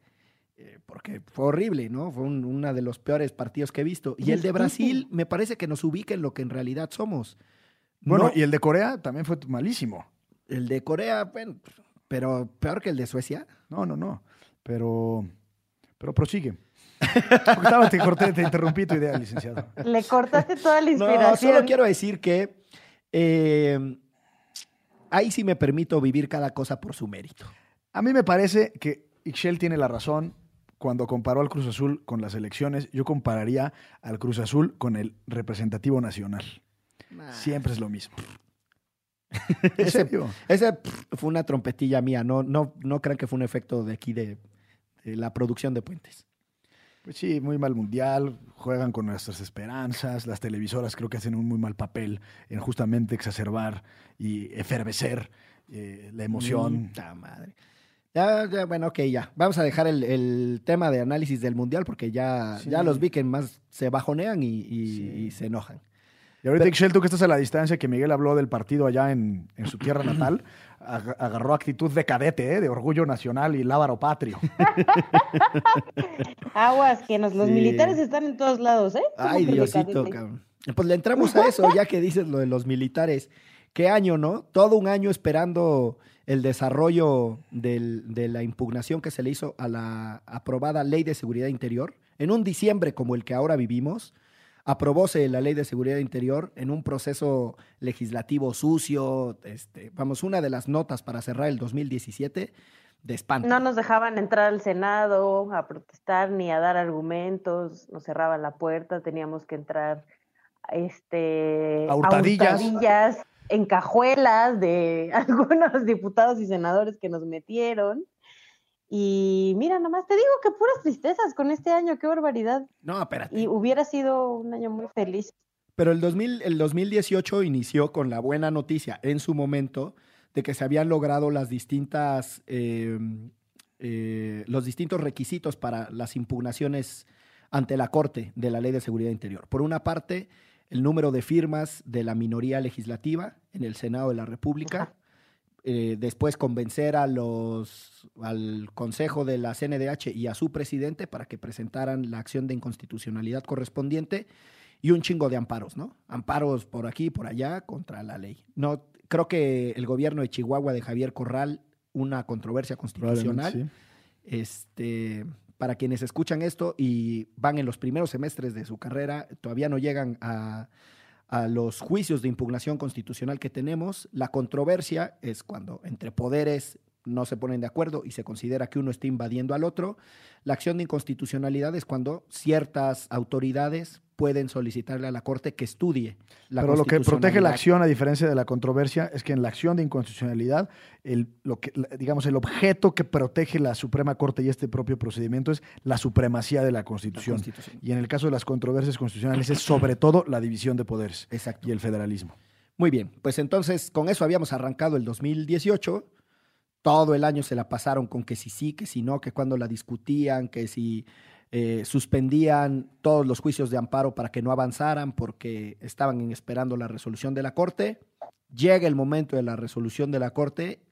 eh, porque fue horrible, ¿no? Fue un- uno de los peores partidos que he visto. Y el de Brasil me parece que nos ubica en lo que en realidad somos. Bueno, No- y el de Corea también fue malísimo. el de Corea, bueno, pero peor que el de Suecia. No, no, no. Pero, pero prosigue. Porque estaba- te corté, te interrumpí tu idea, licenciado. Le cortaste toda la No, inspiración. solo quiero decir que eh, ahí sí me permito vivir cada cosa por su mérito. A mí me parece que Ixchel tiene la razón cuando comparó al Cruz Azul con las elecciones. Yo compararía al Cruz Azul con el representativo nacional. Siempre es lo mismo. ¿En Ese- serio? Ese pff, fue una trompetilla mía, no, no, no crean que fue un efecto de aquí de, de la producción de puentes. Pues sí, muy mal mundial, juegan con nuestras esperanzas, las televisoras creo que hacen un muy mal papel en justamente exacerbar y efervecer eh, la emoción. Puta madre. Ya, ya, bueno, ok, ya. Vamos a dejar el, el tema de análisis del mundial porque ya, Sí. ya los vi que más se bajonean y, y- Sí. y se enojan. Y ahorita, Ixchel, tú que estás a la distancia, que Miguel habló del partido allá en, en su tierra natal, agarró actitud de cadete, ¿eh? de orgullo nacional y lábaro patrio. Aguas, que nos, los Sí. militares están en todos lados, ¿eh? ¿Cómo Ay, Diosito, cabrón. Pues le entramos a eso, ya que dices lo de los militares. ¿Qué año, no? Todo un año esperando el desarrollo del- de la impugnación que se le hizo a la aprobada Ley de Seguridad Interior. En un diciembre como el que ahora vivimos, aprobóse la Ley de Seguridad Interior en un proceso legislativo sucio. Este, vamos, una de las notas para cerrar el 2017 de espanto. No nos dejaban entrar al Senado a protestar ni a dar argumentos, nos cerraban la puerta, teníamos que entrar este, A hurtadillas. hurtadillas, en cajuelas de algunos diputados y senadores que nos metieron. Y mira, nomás te digo que puras tristezas con este año, qué barbaridad. No, espérate. Y hubiera sido un año muy feliz. Pero el, 2000, el 2018 inició con la buena noticia en su momento de que se habían logrado las distintas eh, eh, los distintos requisitos para las impugnaciones ante la Corte de la Ley de Seguridad Interior. Por una parte, el número de firmas de la minoría legislativa en el Senado de la República. Eh, después convencer a los, al Consejo de la CNDH y a su presidente para que presentaran la acción de inconstitucionalidad correspondiente y un chingo de amparos, ¿no? Amparos por aquí, por allá, contra la ley. No, creo que el gobierno de Chihuahua de Javier Corral, una controversia constitucional. Este, para quienes escuchan esto y van en los primeros semestres de su carrera, todavía no llegan a, a los juicios de impugnación constitucional que tenemos, la controversia es cuando entre poderes no se ponen de acuerdo y se considera que uno está invadiendo al otro. La acción de inconstitucionalidad es cuando ciertas autoridades pueden solicitarle a la Corte que estudie la Pero lo que protege la acción, a diferencia de la controversia, es que en la acción de inconstitucionalidad, el, lo que, digamos, el objeto que protege la Suprema Corte y este propio procedimiento es la supremacía de la Constitución. Y en el caso de las controversias constitucionales es sobre todo la división de poderes y el federalismo. Muy bien, pues entonces con eso habíamos arrancado el 2018 todo el año se la pasaron con que si sí, que si no, que cuando la discutían, que si eh, suspendían todos los juicios de amparo para que no avanzaran porque estaban esperando la resolución de la Corte. Llega el momento de la resolución de la Corte.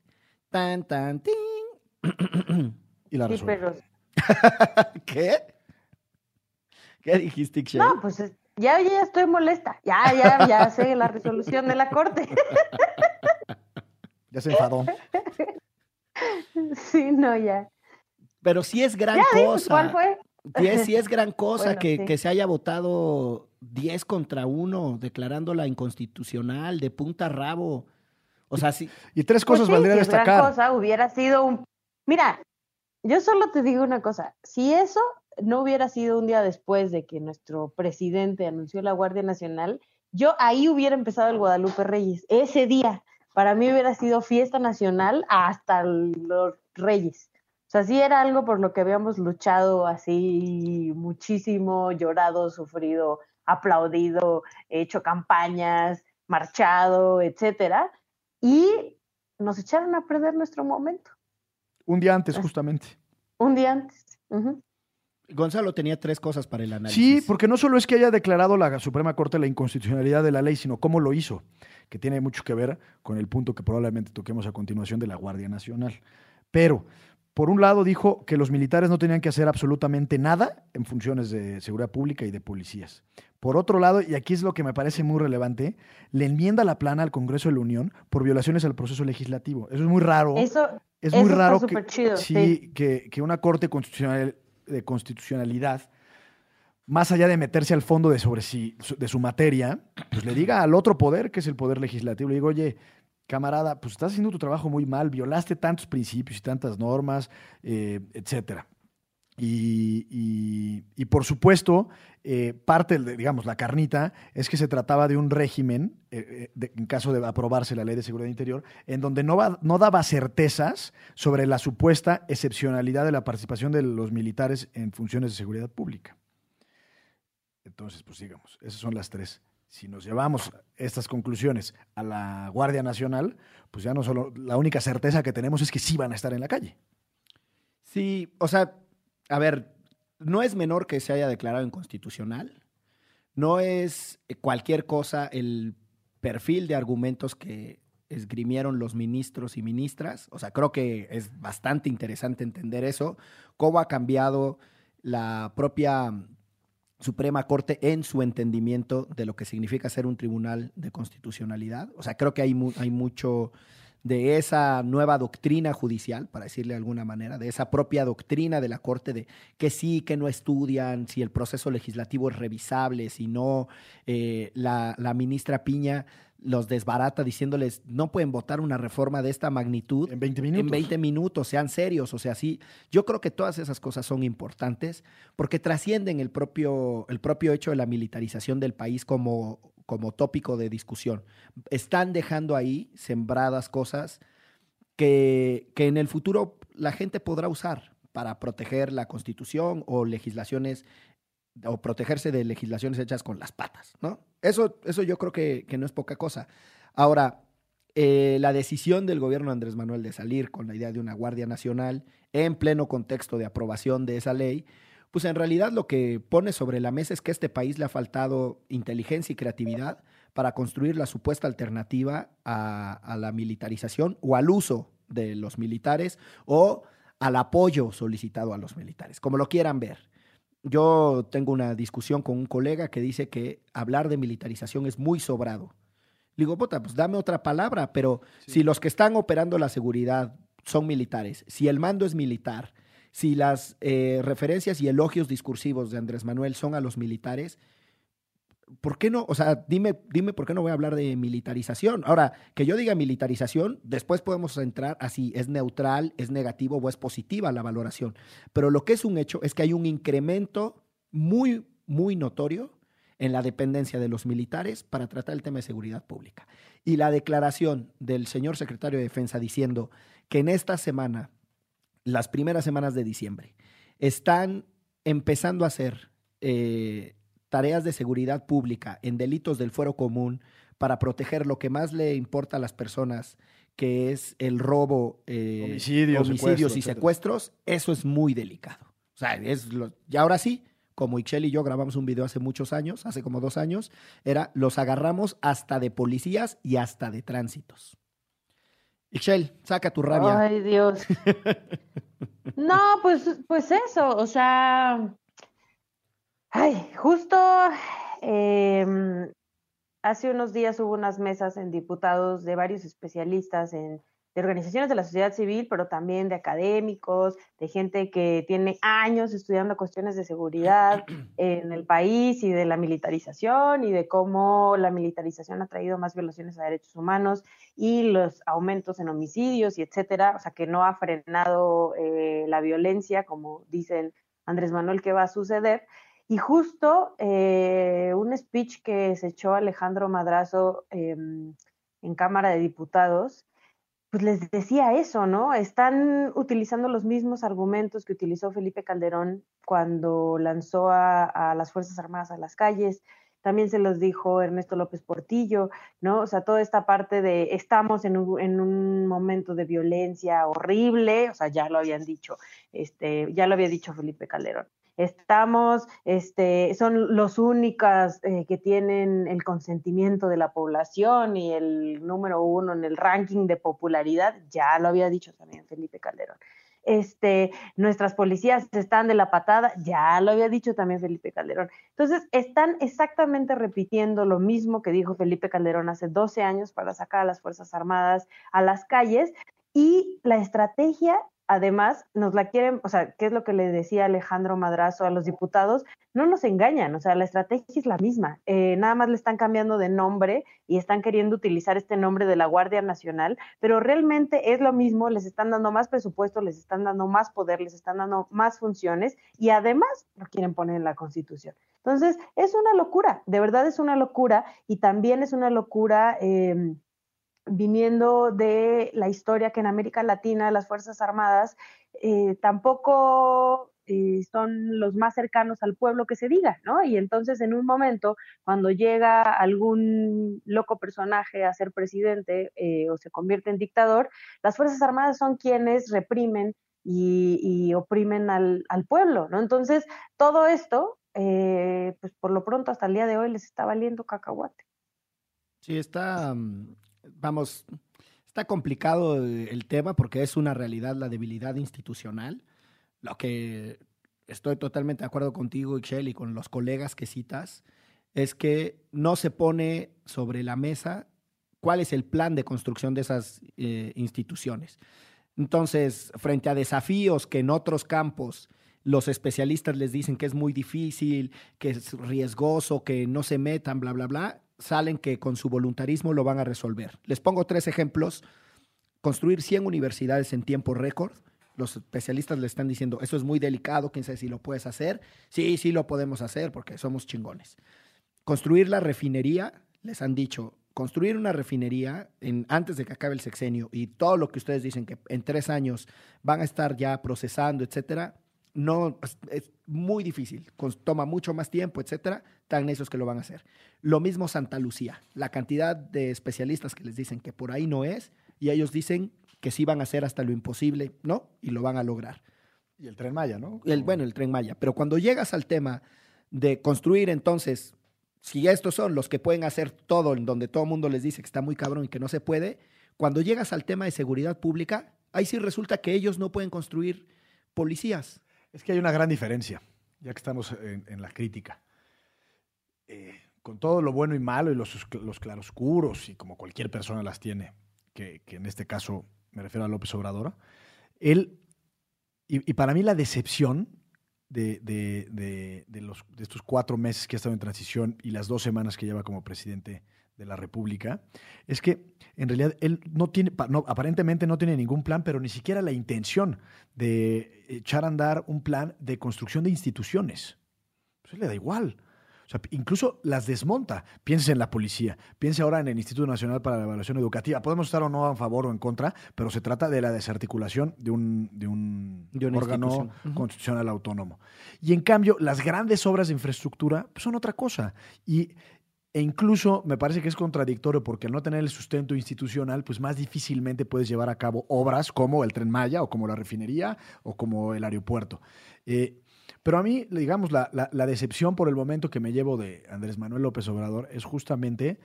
Tan, tan, tin. y la sí, ¿Qué? ¿Qué dijiste, No, pues ya, ya estoy molesta. Ya, ya, ya sé la resolución de la Corte. ya se enfadó. Sí, no, ya. Pero sí es gran cosa. ¿Cuál fue? Sí es, gran cosa que, se haya votado 10 contra 1, declarándola inconstitucional, de punta a rabo. O sea, sí. Y tres cosas pues valdría destacar. Gran cosa hubiera sido un. Mira, yo solo te digo una cosa. Si eso no hubiera sido un día después de que nuestro presidente anunció la Guardia Nacional, yo ahí hubiera empezado el Guadalupe Reyes. Ese día para mí hubiera sido fiesta nacional hasta los Reyes. O sea, sí era algo por lo que habíamos luchado así muchísimo, llorado, sufrido, aplaudido, hecho campañas, marchado, etcétera, y nos echaron a perder nuestro momento. Un día antes, justamente. Un día antes. Gonzalo tenía tres cosas para el análisis. Sí, porque no solo es que haya declarado la Suprema Corte la inconstitucionalidad de la ley, sino cómo lo hizo, que tiene mucho que ver con el punto que probablemente toquemos a continuación de la Guardia Nacional. Pero, por un lado, dijo que los militares no tenían que hacer absolutamente nada en funciones de seguridad pública y de policías. Por otro lado, y aquí es lo que me parece muy relevante, le enmienda la plana al Congreso de la Unión por violaciones al proceso legislativo. Eso es muy raro. Eso es muy raro que, chido, sí, Que, que, una corte constitucional de constitucionalidad, más allá de meterse al fondo de, sobre si, de su materia, pues le diga al otro poder, que es el poder legislativo, le digo, oye, camarada, pues estás haciendo tu trabajo muy mal, violaste tantos principios y tantas normas, eh, etcétera. Y, y, por supuesto, eh, parte, de, digamos, la carnita es que se trataba de un régimen, eh, eh, en caso de aprobarse la ley de seguridad interior, en donde no, va, no daba certezas sobre la supuesta excepcionalidad de la participación de los militares en funciones de seguridad pública. Entonces, pues digamos, esas son las tres. Si nos llevamos estas conclusiones a la Guardia Nacional, pues ya no solo, la única certeza que tenemos es que sí van a estar en la calle. Sí, o sea, a ver, no es menor que se haya declarado inconstitucional. No es eh, cualquier cosa el perfil de argumentos que esgrimieron los ministros y ministras. O sea, creo que es bastante interesante entender eso, cómo ha cambiado la propia Suprema Corte en su entendimiento de lo que significa ser un tribunal de constitucionalidad. O sea, creo que hay, hay mucho de esa nueva doctrina judicial, para decirle de alguna manera, de esa propia doctrina de la Corte de que sí, que no estudian, si el proceso legislativo es revisable, si no, eh, la, la ministra Piña los desbarata diciéndoles no pueden votar una reforma de esta magnitud en 20 minutos. En 20 minutos, sean serios, o sea, sí. Yo creo que todas esas cosas son importantes porque trascienden el propio, el propio hecho de la militarización del país como como tópico de discusión. Están dejando ahí sembradas cosas que, que en el futuro la gente podrá usar para proteger la constitución o legislaciones o protegerse de legislaciones hechas con las patas, ¿no? Eso, eso yo creo que, que no es poca cosa. Ahora, eh, la decisión del gobierno Andrés Manuel de salir con la idea de una Guardia Nacional en pleno contexto de aprobación de esa ley, pues en realidad lo que pone sobre la mesa es que a este país le ha faltado inteligencia y creatividad para construir la supuesta alternativa a, a la militarización o al uso de los militares o al apoyo solicitado a los militares, como lo quieran ver. Yo tengo una discusión con un colega que dice que hablar de militarización es muy sobrado. Le digo, puta, pues dame otra palabra, pero si los que están operando la seguridad son militares, si el mando es militar, si las eh, referencias y elogios discursivos de Andrés Manuel son a los militares, ¿por qué no? O sea, dime, dime por qué no voy a hablar de militarización. Ahora, que yo diga militarización, después podemos entrar así, es neutral, es negativo o es positiva la valoración. Pero lo que es un hecho es que hay un incremento muy, muy notorio en la dependencia de los militares para tratar el tema de seguridad pública. Y la declaración del señor secretario de Defensa diciendo que en esta semana, las primeras semanas de diciembre, están empezando a hacer eh, tareas de seguridad pública en delitos del fuero común para proteger lo que más le importa a las personas, que es el robo, eh, Homicidios, homicidios secuestros, y etcétera. secuestros, eso es muy delicado. O sea, es lo- y ahora sí, como Ixchel y yo grabamos un video hace muchos años, hace como dos años, era los agarramos hasta de policías y hasta de tránsitos. Ixchel, saca tu rabia. Ay, Dios. No, pues, pues eso, o sea, ay, justo em, hace unos días hubo unas mesas en diputados de varios especialistas en de organizaciones de la sociedad civil, pero también de académicos, de gente que tiene años estudiando cuestiones de seguridad en el país y de la militarización y de cómo la militarización ha traído más violaciones a derechos humanos y los aumentos en homicidios y etcétera, o sea, que no ha frenado eh, la violencia, como dicen Andrés Manuel que va a suceder. Y justo eh, un speech que se echó Alejandro Madrazo eh, en Cámara de Diputados, pues les decía eso, ¿no? Están utilizando los mismos argumentos que utilizó Felipe Calderón cuando lanzó a, a las Fuerzas Armadas a las calles, también se los dijo Ernesto López Portillo, ¿no? O sea, toda esta parte de estamos en un, en un, momento de violencia horrible, o sea, ya lo habían dicho, este, ya lo había dicho Felipe Calderón. Estamos, este, son los únicos eh, que tienen el consentimiento de la población y el número uno en el ranking de popularidad, ya lo había dicho también Felipe Calderón este, nuestras policías están de la patada, ya lo había dicho también Felipe Calderón. Entonces, están exactamente repitiendo lo mismo que dijo Felipe Calderón hace 12 años para sacar a las Fuerzas Armadas a las calles y la estrategia además nos la quieren, o sea, ¿qué es lo que le decía Alejandro Madrazo a los diputados? No nos engañan, o sea, la estrategia es la misma, eh, nada más le están cambiando de nombre y están queriendo utilizar este nombre de la Guardia Nacional, pero realmente es lo mismo, les están dando más presupuesto, les están dando más poder, les están dando más funciones y además lo quieren poner en la Constitución. Entonces, es una locura, de verdad es una locura y también es una locura. Eh, viniendo de la historia que en América Latina las Fuerzas Armadas eh, tampoco eh, son los más cercanos al pueblo que se diga, ¿no? Y entonces en un momento, cuando llega algún loco personaje a ser presidente eh, o se convierte en dictador, las Fuerzas Armadas son quienes reprimen y, oprimen al, pueblo, ¿no? Entonces, todo esto, pues por lo pronto hasta el día de hoy les está valiendo cacahuate. Sí, está, vamos, está complicado el tema porque es una realidad la debilidad institucional. Lo que estoy totalmente de acuerdo contigo, Ixchel, y con los colegas que citas, es que no se pone sobre la mesa cuál es el plan de construcción de esas eh, instituciones. Entonces, frente a desafíos que en otros campos los especialistas les dicen que es muy difícil, que es riesgoso, que no se metan, bla, bla, bla, salen que con su voluntarismo lo van a resolver. Les pongo tres ejemplos. Construir 100 universidades en tiempo récord. Los especialistas le están diciendo, eso es muy delicado, quién sabe si lo puedes hacer. Sí, sí lo podemos hacer porque somos chingones. Construir la refinería, les han dicho, construir una refinería antes de que acabe el sexenio y todo lo que ustedes dicen que en tres años van a estar ya procesando, etcétera, no, es, muy difícil, toma mucho más tiempo, etcétera, tan necios que lo van a hacer. Lo mismo Santa Lucía, la cantidad de especialistas que les dicen que por ahí no es, y ellos dicen que sí van a hacer hasta lo imposible, ¿no? Y lo van a lograr. Y el tren Maya, ¿no? El, bueno, el tren Maya. Pero cuando llegas al tema de construir, entonces, si estos son los que pueden hacer todo, en donde todo el mundo les dice que está muy cabrón y que no se puede, cuando llegas al tema de seguridad pública, ahí sí resulta que ellos no pueden construir policías. Es que hay una gran diferencia, ya que estamos en, en la crítica. Eh, con todo lo bueno y malo y los, claroscuros, y como cualquier persona las tiene, que, en este caso me refiero a López Obrador, él, y, para mí la decepción de, de- de estos cuatro meses que ha estado en transición y las dos semanas que lleva como presidente de la República, es que en realidad él no tiene, no, aparentemente no tiene ningún plan, pero ni siquiera la intención de echar a andar un plan de construcción de instituciones. Pues le da igual. O sea, incluso las desmonta. Piense en la policía, piense ahora en el Instituto Nacional para la Evaluación Educativa. Podemos estar o no a favor o en contra, pero se trata de la desarticulación de un, de un De órgano constitucional autónomo. Y en cambio, las grandes obras de infraestructura pues, son otra cosa. Y, e incluso me parece que es contradictorio porque al no tener el sustento institucional, pues más difícilmente puedes llevar a cabo obras como el Tren Maya o como la refinería o como el aeropuerto. Eh, pero a mí, digamos, la, la- la decepción por el momento que me llevo de Andrés Manuel López Obrador es justamente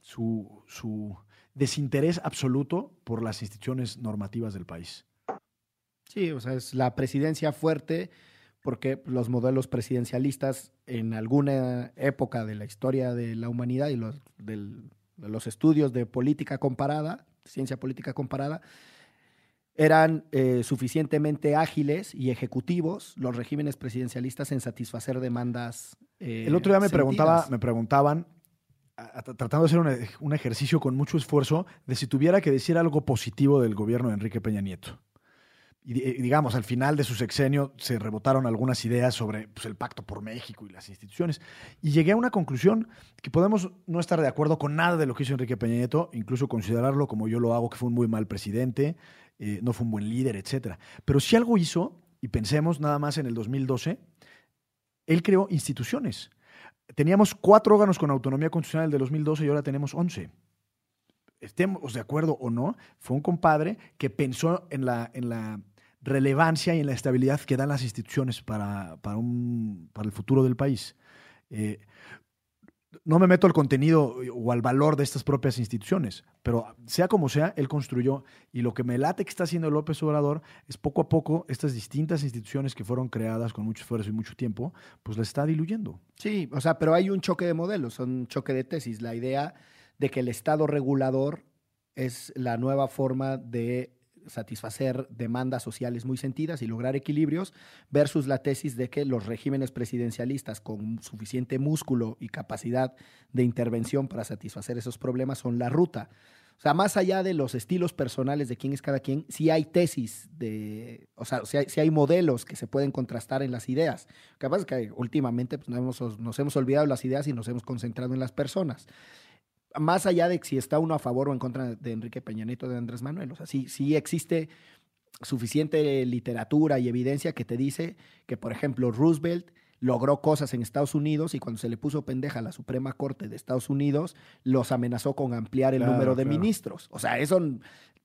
su, su desinterés absoluto por las instituciones normativas del país. Sí, o sea, es la presidencia fuerte porque los modelos presidencialistas en alguna época de la historia de la humanidad y los, del- de los estudios de política comparada, ciencia política comparada, eran eh, suficientemente ágiles y ejecutivos los regímenes presidencialistas en satisfacer demandas. eh, El otro día me, sentidas. preguntaba, me preguntaban, a- a- tratando de hacer un, un ejercicio con mucho esfuerzo, de si tuviera que decir algo positivo del gobierno de Enrique Peña Nieto. Y di- y digamos, al final de su sexenio se rebotaron algunas ideas sobre pues, el pacto por México y las instituciones. Y llegué a una conclusión que podemos no estar de acuerdo con nada de lo que hizo Enrique Peña Nieto, incluso considerarlo como yo lo hago, que fue un muy mal presidente, eh, no fue un buen líder, etcétera. Pero si algo hizo, y pensemos nada más en el 2012, él creó instituciones. Teníamos cuatro órganos con autonomía constitucional del 2012 y ahora tenemos 11. Estemos de acuerdo o no, fue un compadre que pensó en la, en la relevancia y en la estabilidad que dan las instituciones para, para, un, para el futuro del país. Eh, no me meto al contenido o al valor de estas propias instituciones, pero sea como sea, él construyó y lo que me late que está haciendo López Obrador es poco a poco estas distintas instituciones que fueron creadas con mucho esfuerzo y mucho tiempo, pues las está diluyendo. Sí, o sea, pero hay un choque de modelos, un choque de tesis. La idea de que el Estado regulador es la nueva forma de satisfacer demandas sociales muy sentidas y lograr equilibrios versus la tesis de que los regímenes presidencialistas con suficiente músculo y capacidad de intervención para satisfacer esos problemas son la ruta. O sea, más allá de los estilos personales de quién es cada quien, sí hay tesis de, o sea, sí hay, modelos que se pueden contrastar en las ideas. Es que últimamente pues, nos, hemos, nos hemos olvidado de las ideas y nos hemos concentrado en las personas más allá de si está uno a favor o en contra de Enrique Peña Nieto o de Andrés Manuel. O sea, sí, sí existe suficiente literatura y evidencia que te dice que, por ejemplo, Roosevelt logró cosas en Estados Unidos y cuando se le puso pendeja a la Suprema Corte de Estados Unidos, los amenazó con ampliar el Claro, número de claro. ministros. O sea, eso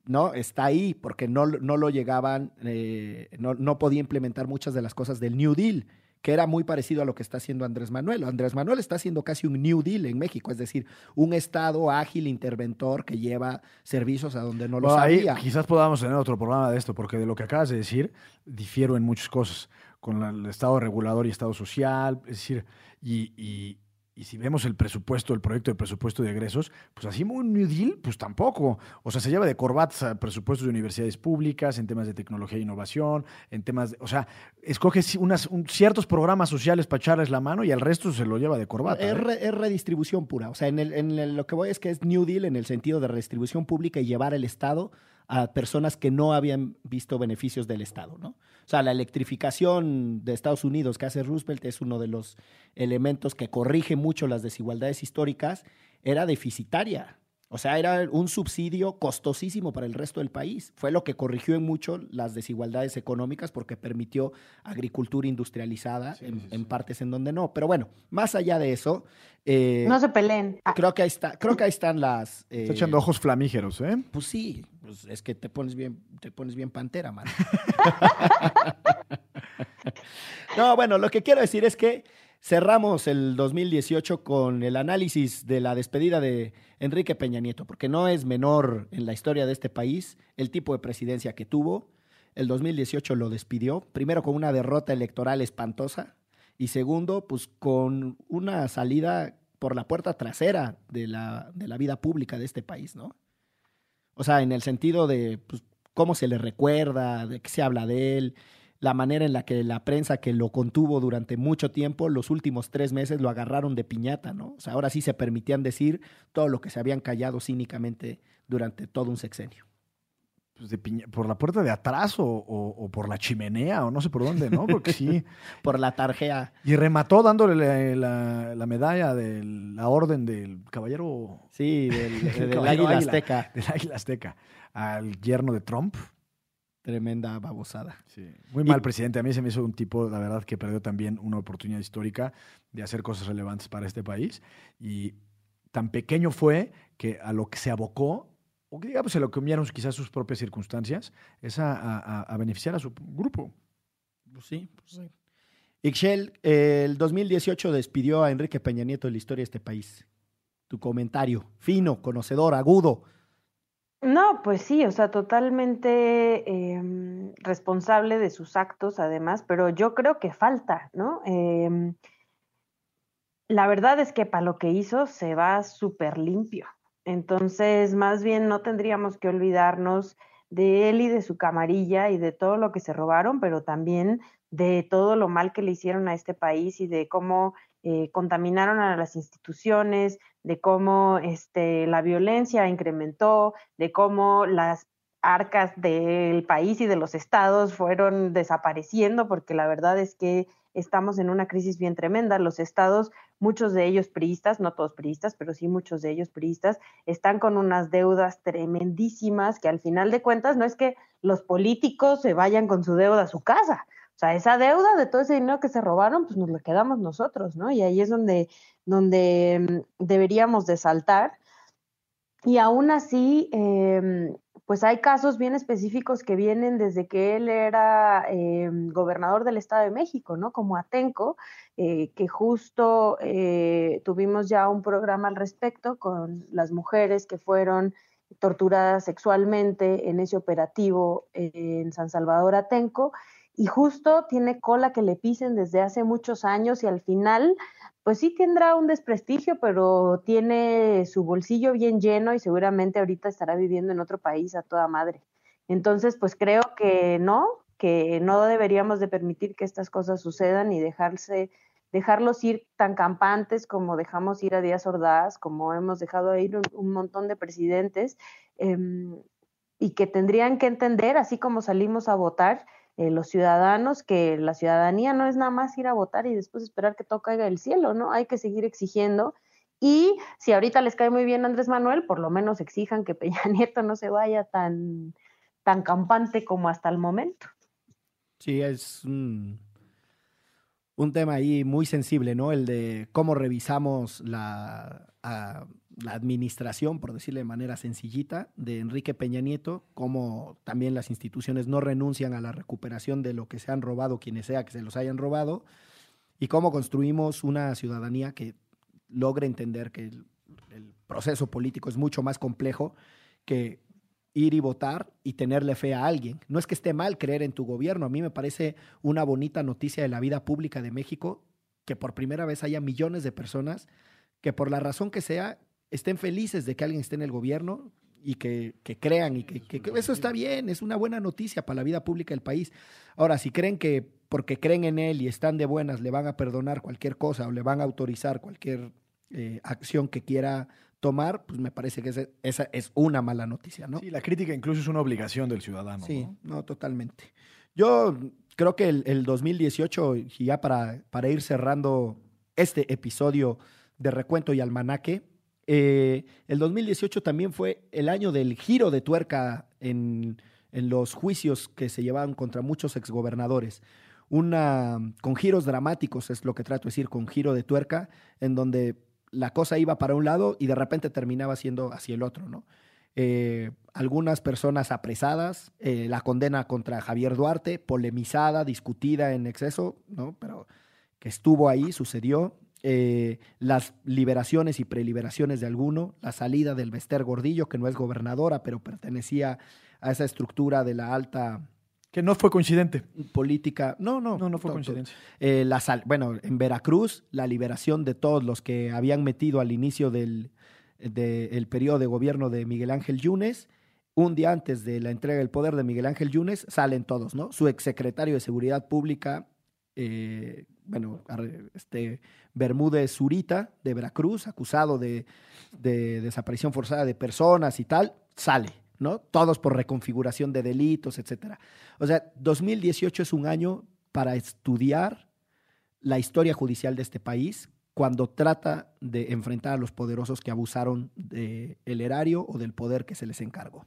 no está ahí porque no, no lo llegaban, eh, no, no podía implementar muchas de las cosas del New Deal que era muy parecido a lo que está haciendo Andrés Manuel. Andrés Manuel está haciendo casi un New Deal en México, es decir, un Estado ágil, interventor, que lleva servicios a donde no los Bueno, ahí había. quizás podamos tener otro programa de esto, porque de lo que acabas de decir, difiero en muchas cosas, con la- el Estado regulador y Estado social, es decir, y, y- y si vemos el presupuesto, el proyecto de presupuesto de egresos, pues así muy New Deal, pues tampoco. O sea, se lleva de corbatas a presupuestos de universidades públicas, en temas de tecnología e innovación, en temas de, o sea, escoge unas, un- ciertos programas sociales para echarles la mano y al resto se lo lleva de corbata. Es, ¿eh? re- es redistribución pura. O sea, en, el- en el- lo que voy es que es New Deal en el sentido de redistribución pública y llevar el Estado a personas que no habían visto beneficios del Estado, ¿no? Sea, la electrificación de Estados Unidos que hace Roosevelt es uno de los elementos que corrige mucho las desigualdades históricas, era deficitaria. O sea, era un subsidio costosísimo para el resto del país. Fue lo que corrigió en mucho las desigualdades económicas porque permitió agricultura industrializada Sí, en, sí, en sí. partes en donde no. Pero bueno, más allá de eso, eh, No se peleen. Ah, creo, que ahí está, creo que ahí están las... eh, Está echando ojos flamígeros, ¿eh? Pues sí, pues es que te pones bien, te pones bien pantera, man. no, bueno, lo que quiero decir es que cerramos el 2018 con el análisis de la despedida de Enrique Peña Nieto, porque no es menor en la historia de este país el tipo de presidencia que tuvo. El 2018 lo despidió, primero con una derrota electoral espantosa y segundo, pues con una salida por la puerta trasera de la, de la vida pública de este país, ¿no? O sea, en el sentido de pues, cómo se le recuerda, de qué se habla de él, la manera en la que la prensa que lo contuvo durante mucho tiempo, los últimos tres meses lo agarraron de piñata, ¿no? O sea, ahora sí se permitían decir todo lo que se habían callado cínicamente durante todo un sexenio. Pues de piña- por la puerta de atrás o, o- o por la chimenea o no sé por dónde, ¿no? Porque sí. Por la tarjea. Y remató dándole la, la- la medalla de la orden del caballero Sí, del, del águila. azteca. del Águila Azteca al yerno de Trump. Tremenda babosada. Muy Y- mal presidente. A mí se me hizo un tipo, la verdad, que perdió también una oportunidad histórica de hacer cosas relevantes para este país. Y tan pequeño fue que a lo que se abocó, o que digamos, se lo comieron quizás sus propias circunstancias, es a, a- beneficiar a su grupo. Pues sí, pues sí. Ixchel, el 2018 despidió a Enrique Peña Nieto de la historia de este país. Tu comentario, fino, conocedor, agudo. No, pues sí, o sea, totalmente em, responsable de sus actos, además, pero yo creo que falta, ¿no? Em, la verdad es que para lo que hizo se va súper limpio. Entonces, más bien no tendríamos que olvidarnos de él y de su camarilla y de todo lo que se robaron, pero también de todo lo mal que le hicieron a este país y de cómo eh, contaminaron a las instituciones, de cómo este, la violencia incrementó, de cómo las arcas del país y de los estados fueron desapareciendo, porque la verdad es que estamos en una crisis bien tremenda. Los estados, muchos de ellos priistas, no todos priistas, pero sí muchos de ellos priistas, están con unas deudas tremendísimas que al final de cuentas no es que los políticos se vayan con su deuda a su casa. Esa deuda de todo ese dinero que se robaron, pues nos lo quedamos nosotros, ¿no? Y ahí es donde, donde mm, deberíamos de saltar. Y aún así, eh, pues hay casos bien específicos que vienen desde que él era eh, gobernador del Estado de México, ¿no? Como Atenco, eh, que justo eh, tuvimos ya un programa al respecto con las mujeres que fueron torturadas sexualmente en ese operativo eh, en San Salvador Atenco. Y justo tiene cola que le pisen desde hace muchos años y al final pues sí tendrá un desprestigio, pero tiene su bolsillo bien lleno y seguramente ahorita estará viviendo en otro país a toda madre. Entonces, pues creo que no, que no deberíamos de permitir que estas cosas sucedan y dejarse, dejarlos ir tan campantes como dejamos ir a Díaz Ordaz, como hemos dejado ir un, montón de presidentes, eh, y que tendrían que entender, así como salimos a votar, eh, los ciudadanos, que la ciudadanía no es nada más ir a votar y después esperar que todo caiga del cielo, ¿no? Hay que seguir exigiendo. Y si ahorita les cae muy bien Andrés Manuel, por lo menos exijan que Peña Nieto no se vaya tan, tan campante como hasta el momento. Sí, es un, tema ahí muy sensible, ¿no? El de cómo revisamos la, la administración, por decirle de manera sencillita, de Enrique Peña Nieto, cómo también las instituciones no renuncian a la recuperación de lo que se han robado, quienes sea que se los hayan robado, y cómo construimos una ciudadanía que logre entender que el proceso político es mucho más complejo que ir y votar y tenerle fe a alguien. No es que esté mal creer en tu gobierno. A mí me parece una bonita noticia de la vida pública de México que por primera vez haya millones de personas que por la razón que sea estén felices de que alguien esté en el gobierno y que, que crean y que, que, que, eso está bien, es una buena noticia para la vida pública del país. Ahora, si creen que porque creen en él y están de buenas le van a perdonar cualquier cosa o le van a autorizar cualquier eh, acción que quiera tomar, pues me parece que esa es una mala noticia, ¿no? Sí, la crítica incluso es una obligación del ciudadano. Sí, ¿no? no, totalmente. Yo creo que el, el 2018, y ya para, para, ir cerrando este episodio de Recuento y Almanaque, Eh, el 2018 también fue el año del giro de tuerca en, en los juicios que se llevaban contra muchos exgobernadores. Una, con giros dramáticos, es lo que trato de decir, con giro de tuerca, en donde la cosa iba para un lado y de repente terminaba siendo hacia el otro, ¿no? Eh, algunas personas apresadas, eh, la condena contra Javier Duarte, polemizada, discutida en exceso, ¿no? Pero que estuvo ahí, sucedió. Eh, las liberaciones y preliberaciones de alguno, la salida del Bester Gordillo, que no es gobernadora, pero pertenecía a esa estructura de la alta Que no fue coincidente. política. No, no. No, no fue coincidencia. eh, la sal- bueno, en Veracruz, la liberación de todos los que habían metido al inicio del del periodo de gobierno de Miguel Ángel Yunes. Un día antes de la entrega del poder de Miguel Ángel Yunes, salen todos, ¿no? Su exsecretario de Seguridad Pública, eh, bueno, este Bermúdez Zurita, de Veracruz, acusado de, de desaparición forzada de personas y tal, sale, ¿no? Todos por reconfiguración de delitos, etcétera. O sea, 2018 es un año para estudiar la historia judicial de este país cuando trata de enfrentar a los poderosos que abusaron del erario o del poder que se les encargó.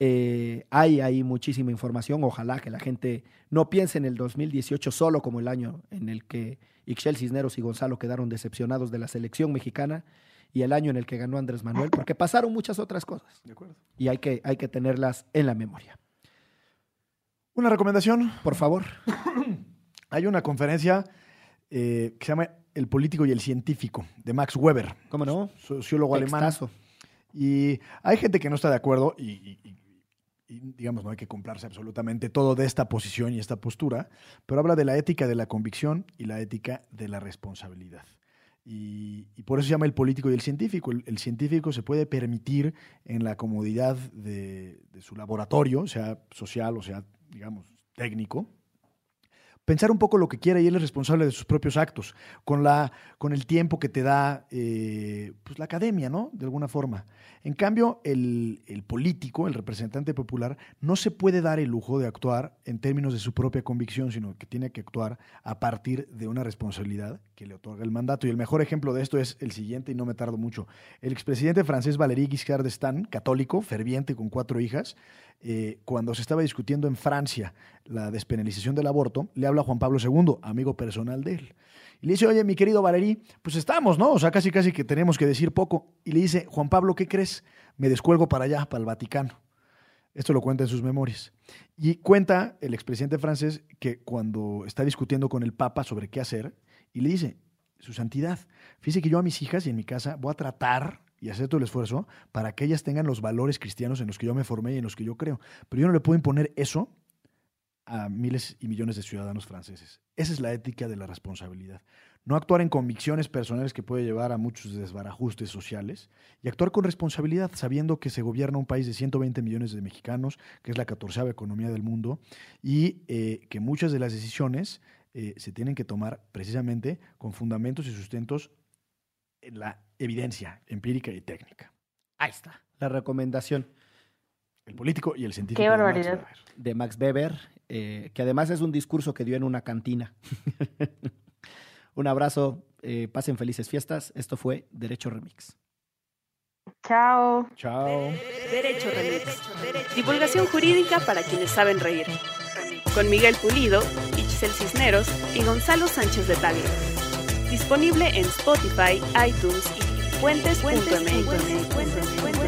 Eh, hay ahí muchísima información. Ojalá que la gente no piense en el 2018 solo como el año en el que Ixchel Cisneros y Gonzalo quedaron decepcionados de la selección mexicana y el año en el que ganó Andrés Manuel, porque pasaron muchas otras cosas De acuerdo. y hay que, hay que tenerlas en la memoria. Una recomendación. Por favor. Hay una conferencia eh, que se llama El político y el científico, de Max Weber, ¿Cómo no? sociólogo alemán. Y hay gente que no está de acuerdo y, digamos, no hay que comprarse absolutamente todo de esta posición y esta postura, pero habla de la ética de la convicción y la ética de la responsabilidad. Y, por eso se llama el político y el científico. El, el científico se puede permitir en la comodidad de, de su laboratorio, sea social o sea, digamos, técnico, pensar un poco lo que quiera y él es responsable de sus propios actos, con, la, con el tiempo que te da eh, pues la academia, ¿no? De alguna forma. En cambio, el, el político, el representante popular, no se puede dar el lujo de actuar en términos de su propia convicción, sino que tiene que actuar a partir de una responsabilidad que le otorga el mandato. Y el mejor ejemplo de esto es el siguiente, y no me tardo mucho. El expresidente francés Valéry Giscard d'Estaing, católico, ferviente, con cuatro hijas, eh, cuando se estaba discutiendo en Francia la despenalización del aborto, le habla a Juan Pablo II, amigo personal de él. Y le dice, oye, mi querido Valerí, pues estamos, ¿no? O sea, casi casi que tenemos que decir poco. Y le dice, Juan Pablo, ¿qué crees? Me descuelgo para allá, para el Vaticano. Esto lo cuenta en sus memorias. Y cuenta el expresidente francés que cuando está discutiendo con el Papa sobre qué hacer, y le dice, su santidad, fíjese que yo a mis hijas y en mi casa voy a tratar y hacer todo el esfuerzo para que ellas tengan los valores cristianos en los que yo me formé y en los que yo creo. Pero yo no le puedo imponer eso a miles y millones de ciudadanos franceses. Esa es la ética de la responsabilidad. No actuar en convicciones personales que puede llevar a muchos desbarajustes sociales y actuar con responsabilidad, sabiendo que se gobierna un país de 120 millones de mexicanos, que es la catorceava economía del mundo, y eh, que muchas de las decisiones eh, se tienen que tomar precisamente con fundamentos y sustentos en la evidencia empírica y técnica. Ahí está. La recomendación El político y el científico. Qué de Max barbaridad. Weber. de Max Weber, eh, que además es un discurso que dio en una cantina. un abrazo, eh, pasen felices fiestas. Esto fue Derecho Remix. Chao. Chao. Derecho Remix. Divulgación jurídica para quienes saben reír. Con Miguel Pulido, Itzel Cisneros y Gonzalo Sánchez de Tagle. Disponible en Spotify, iTunes y fuentes.mx.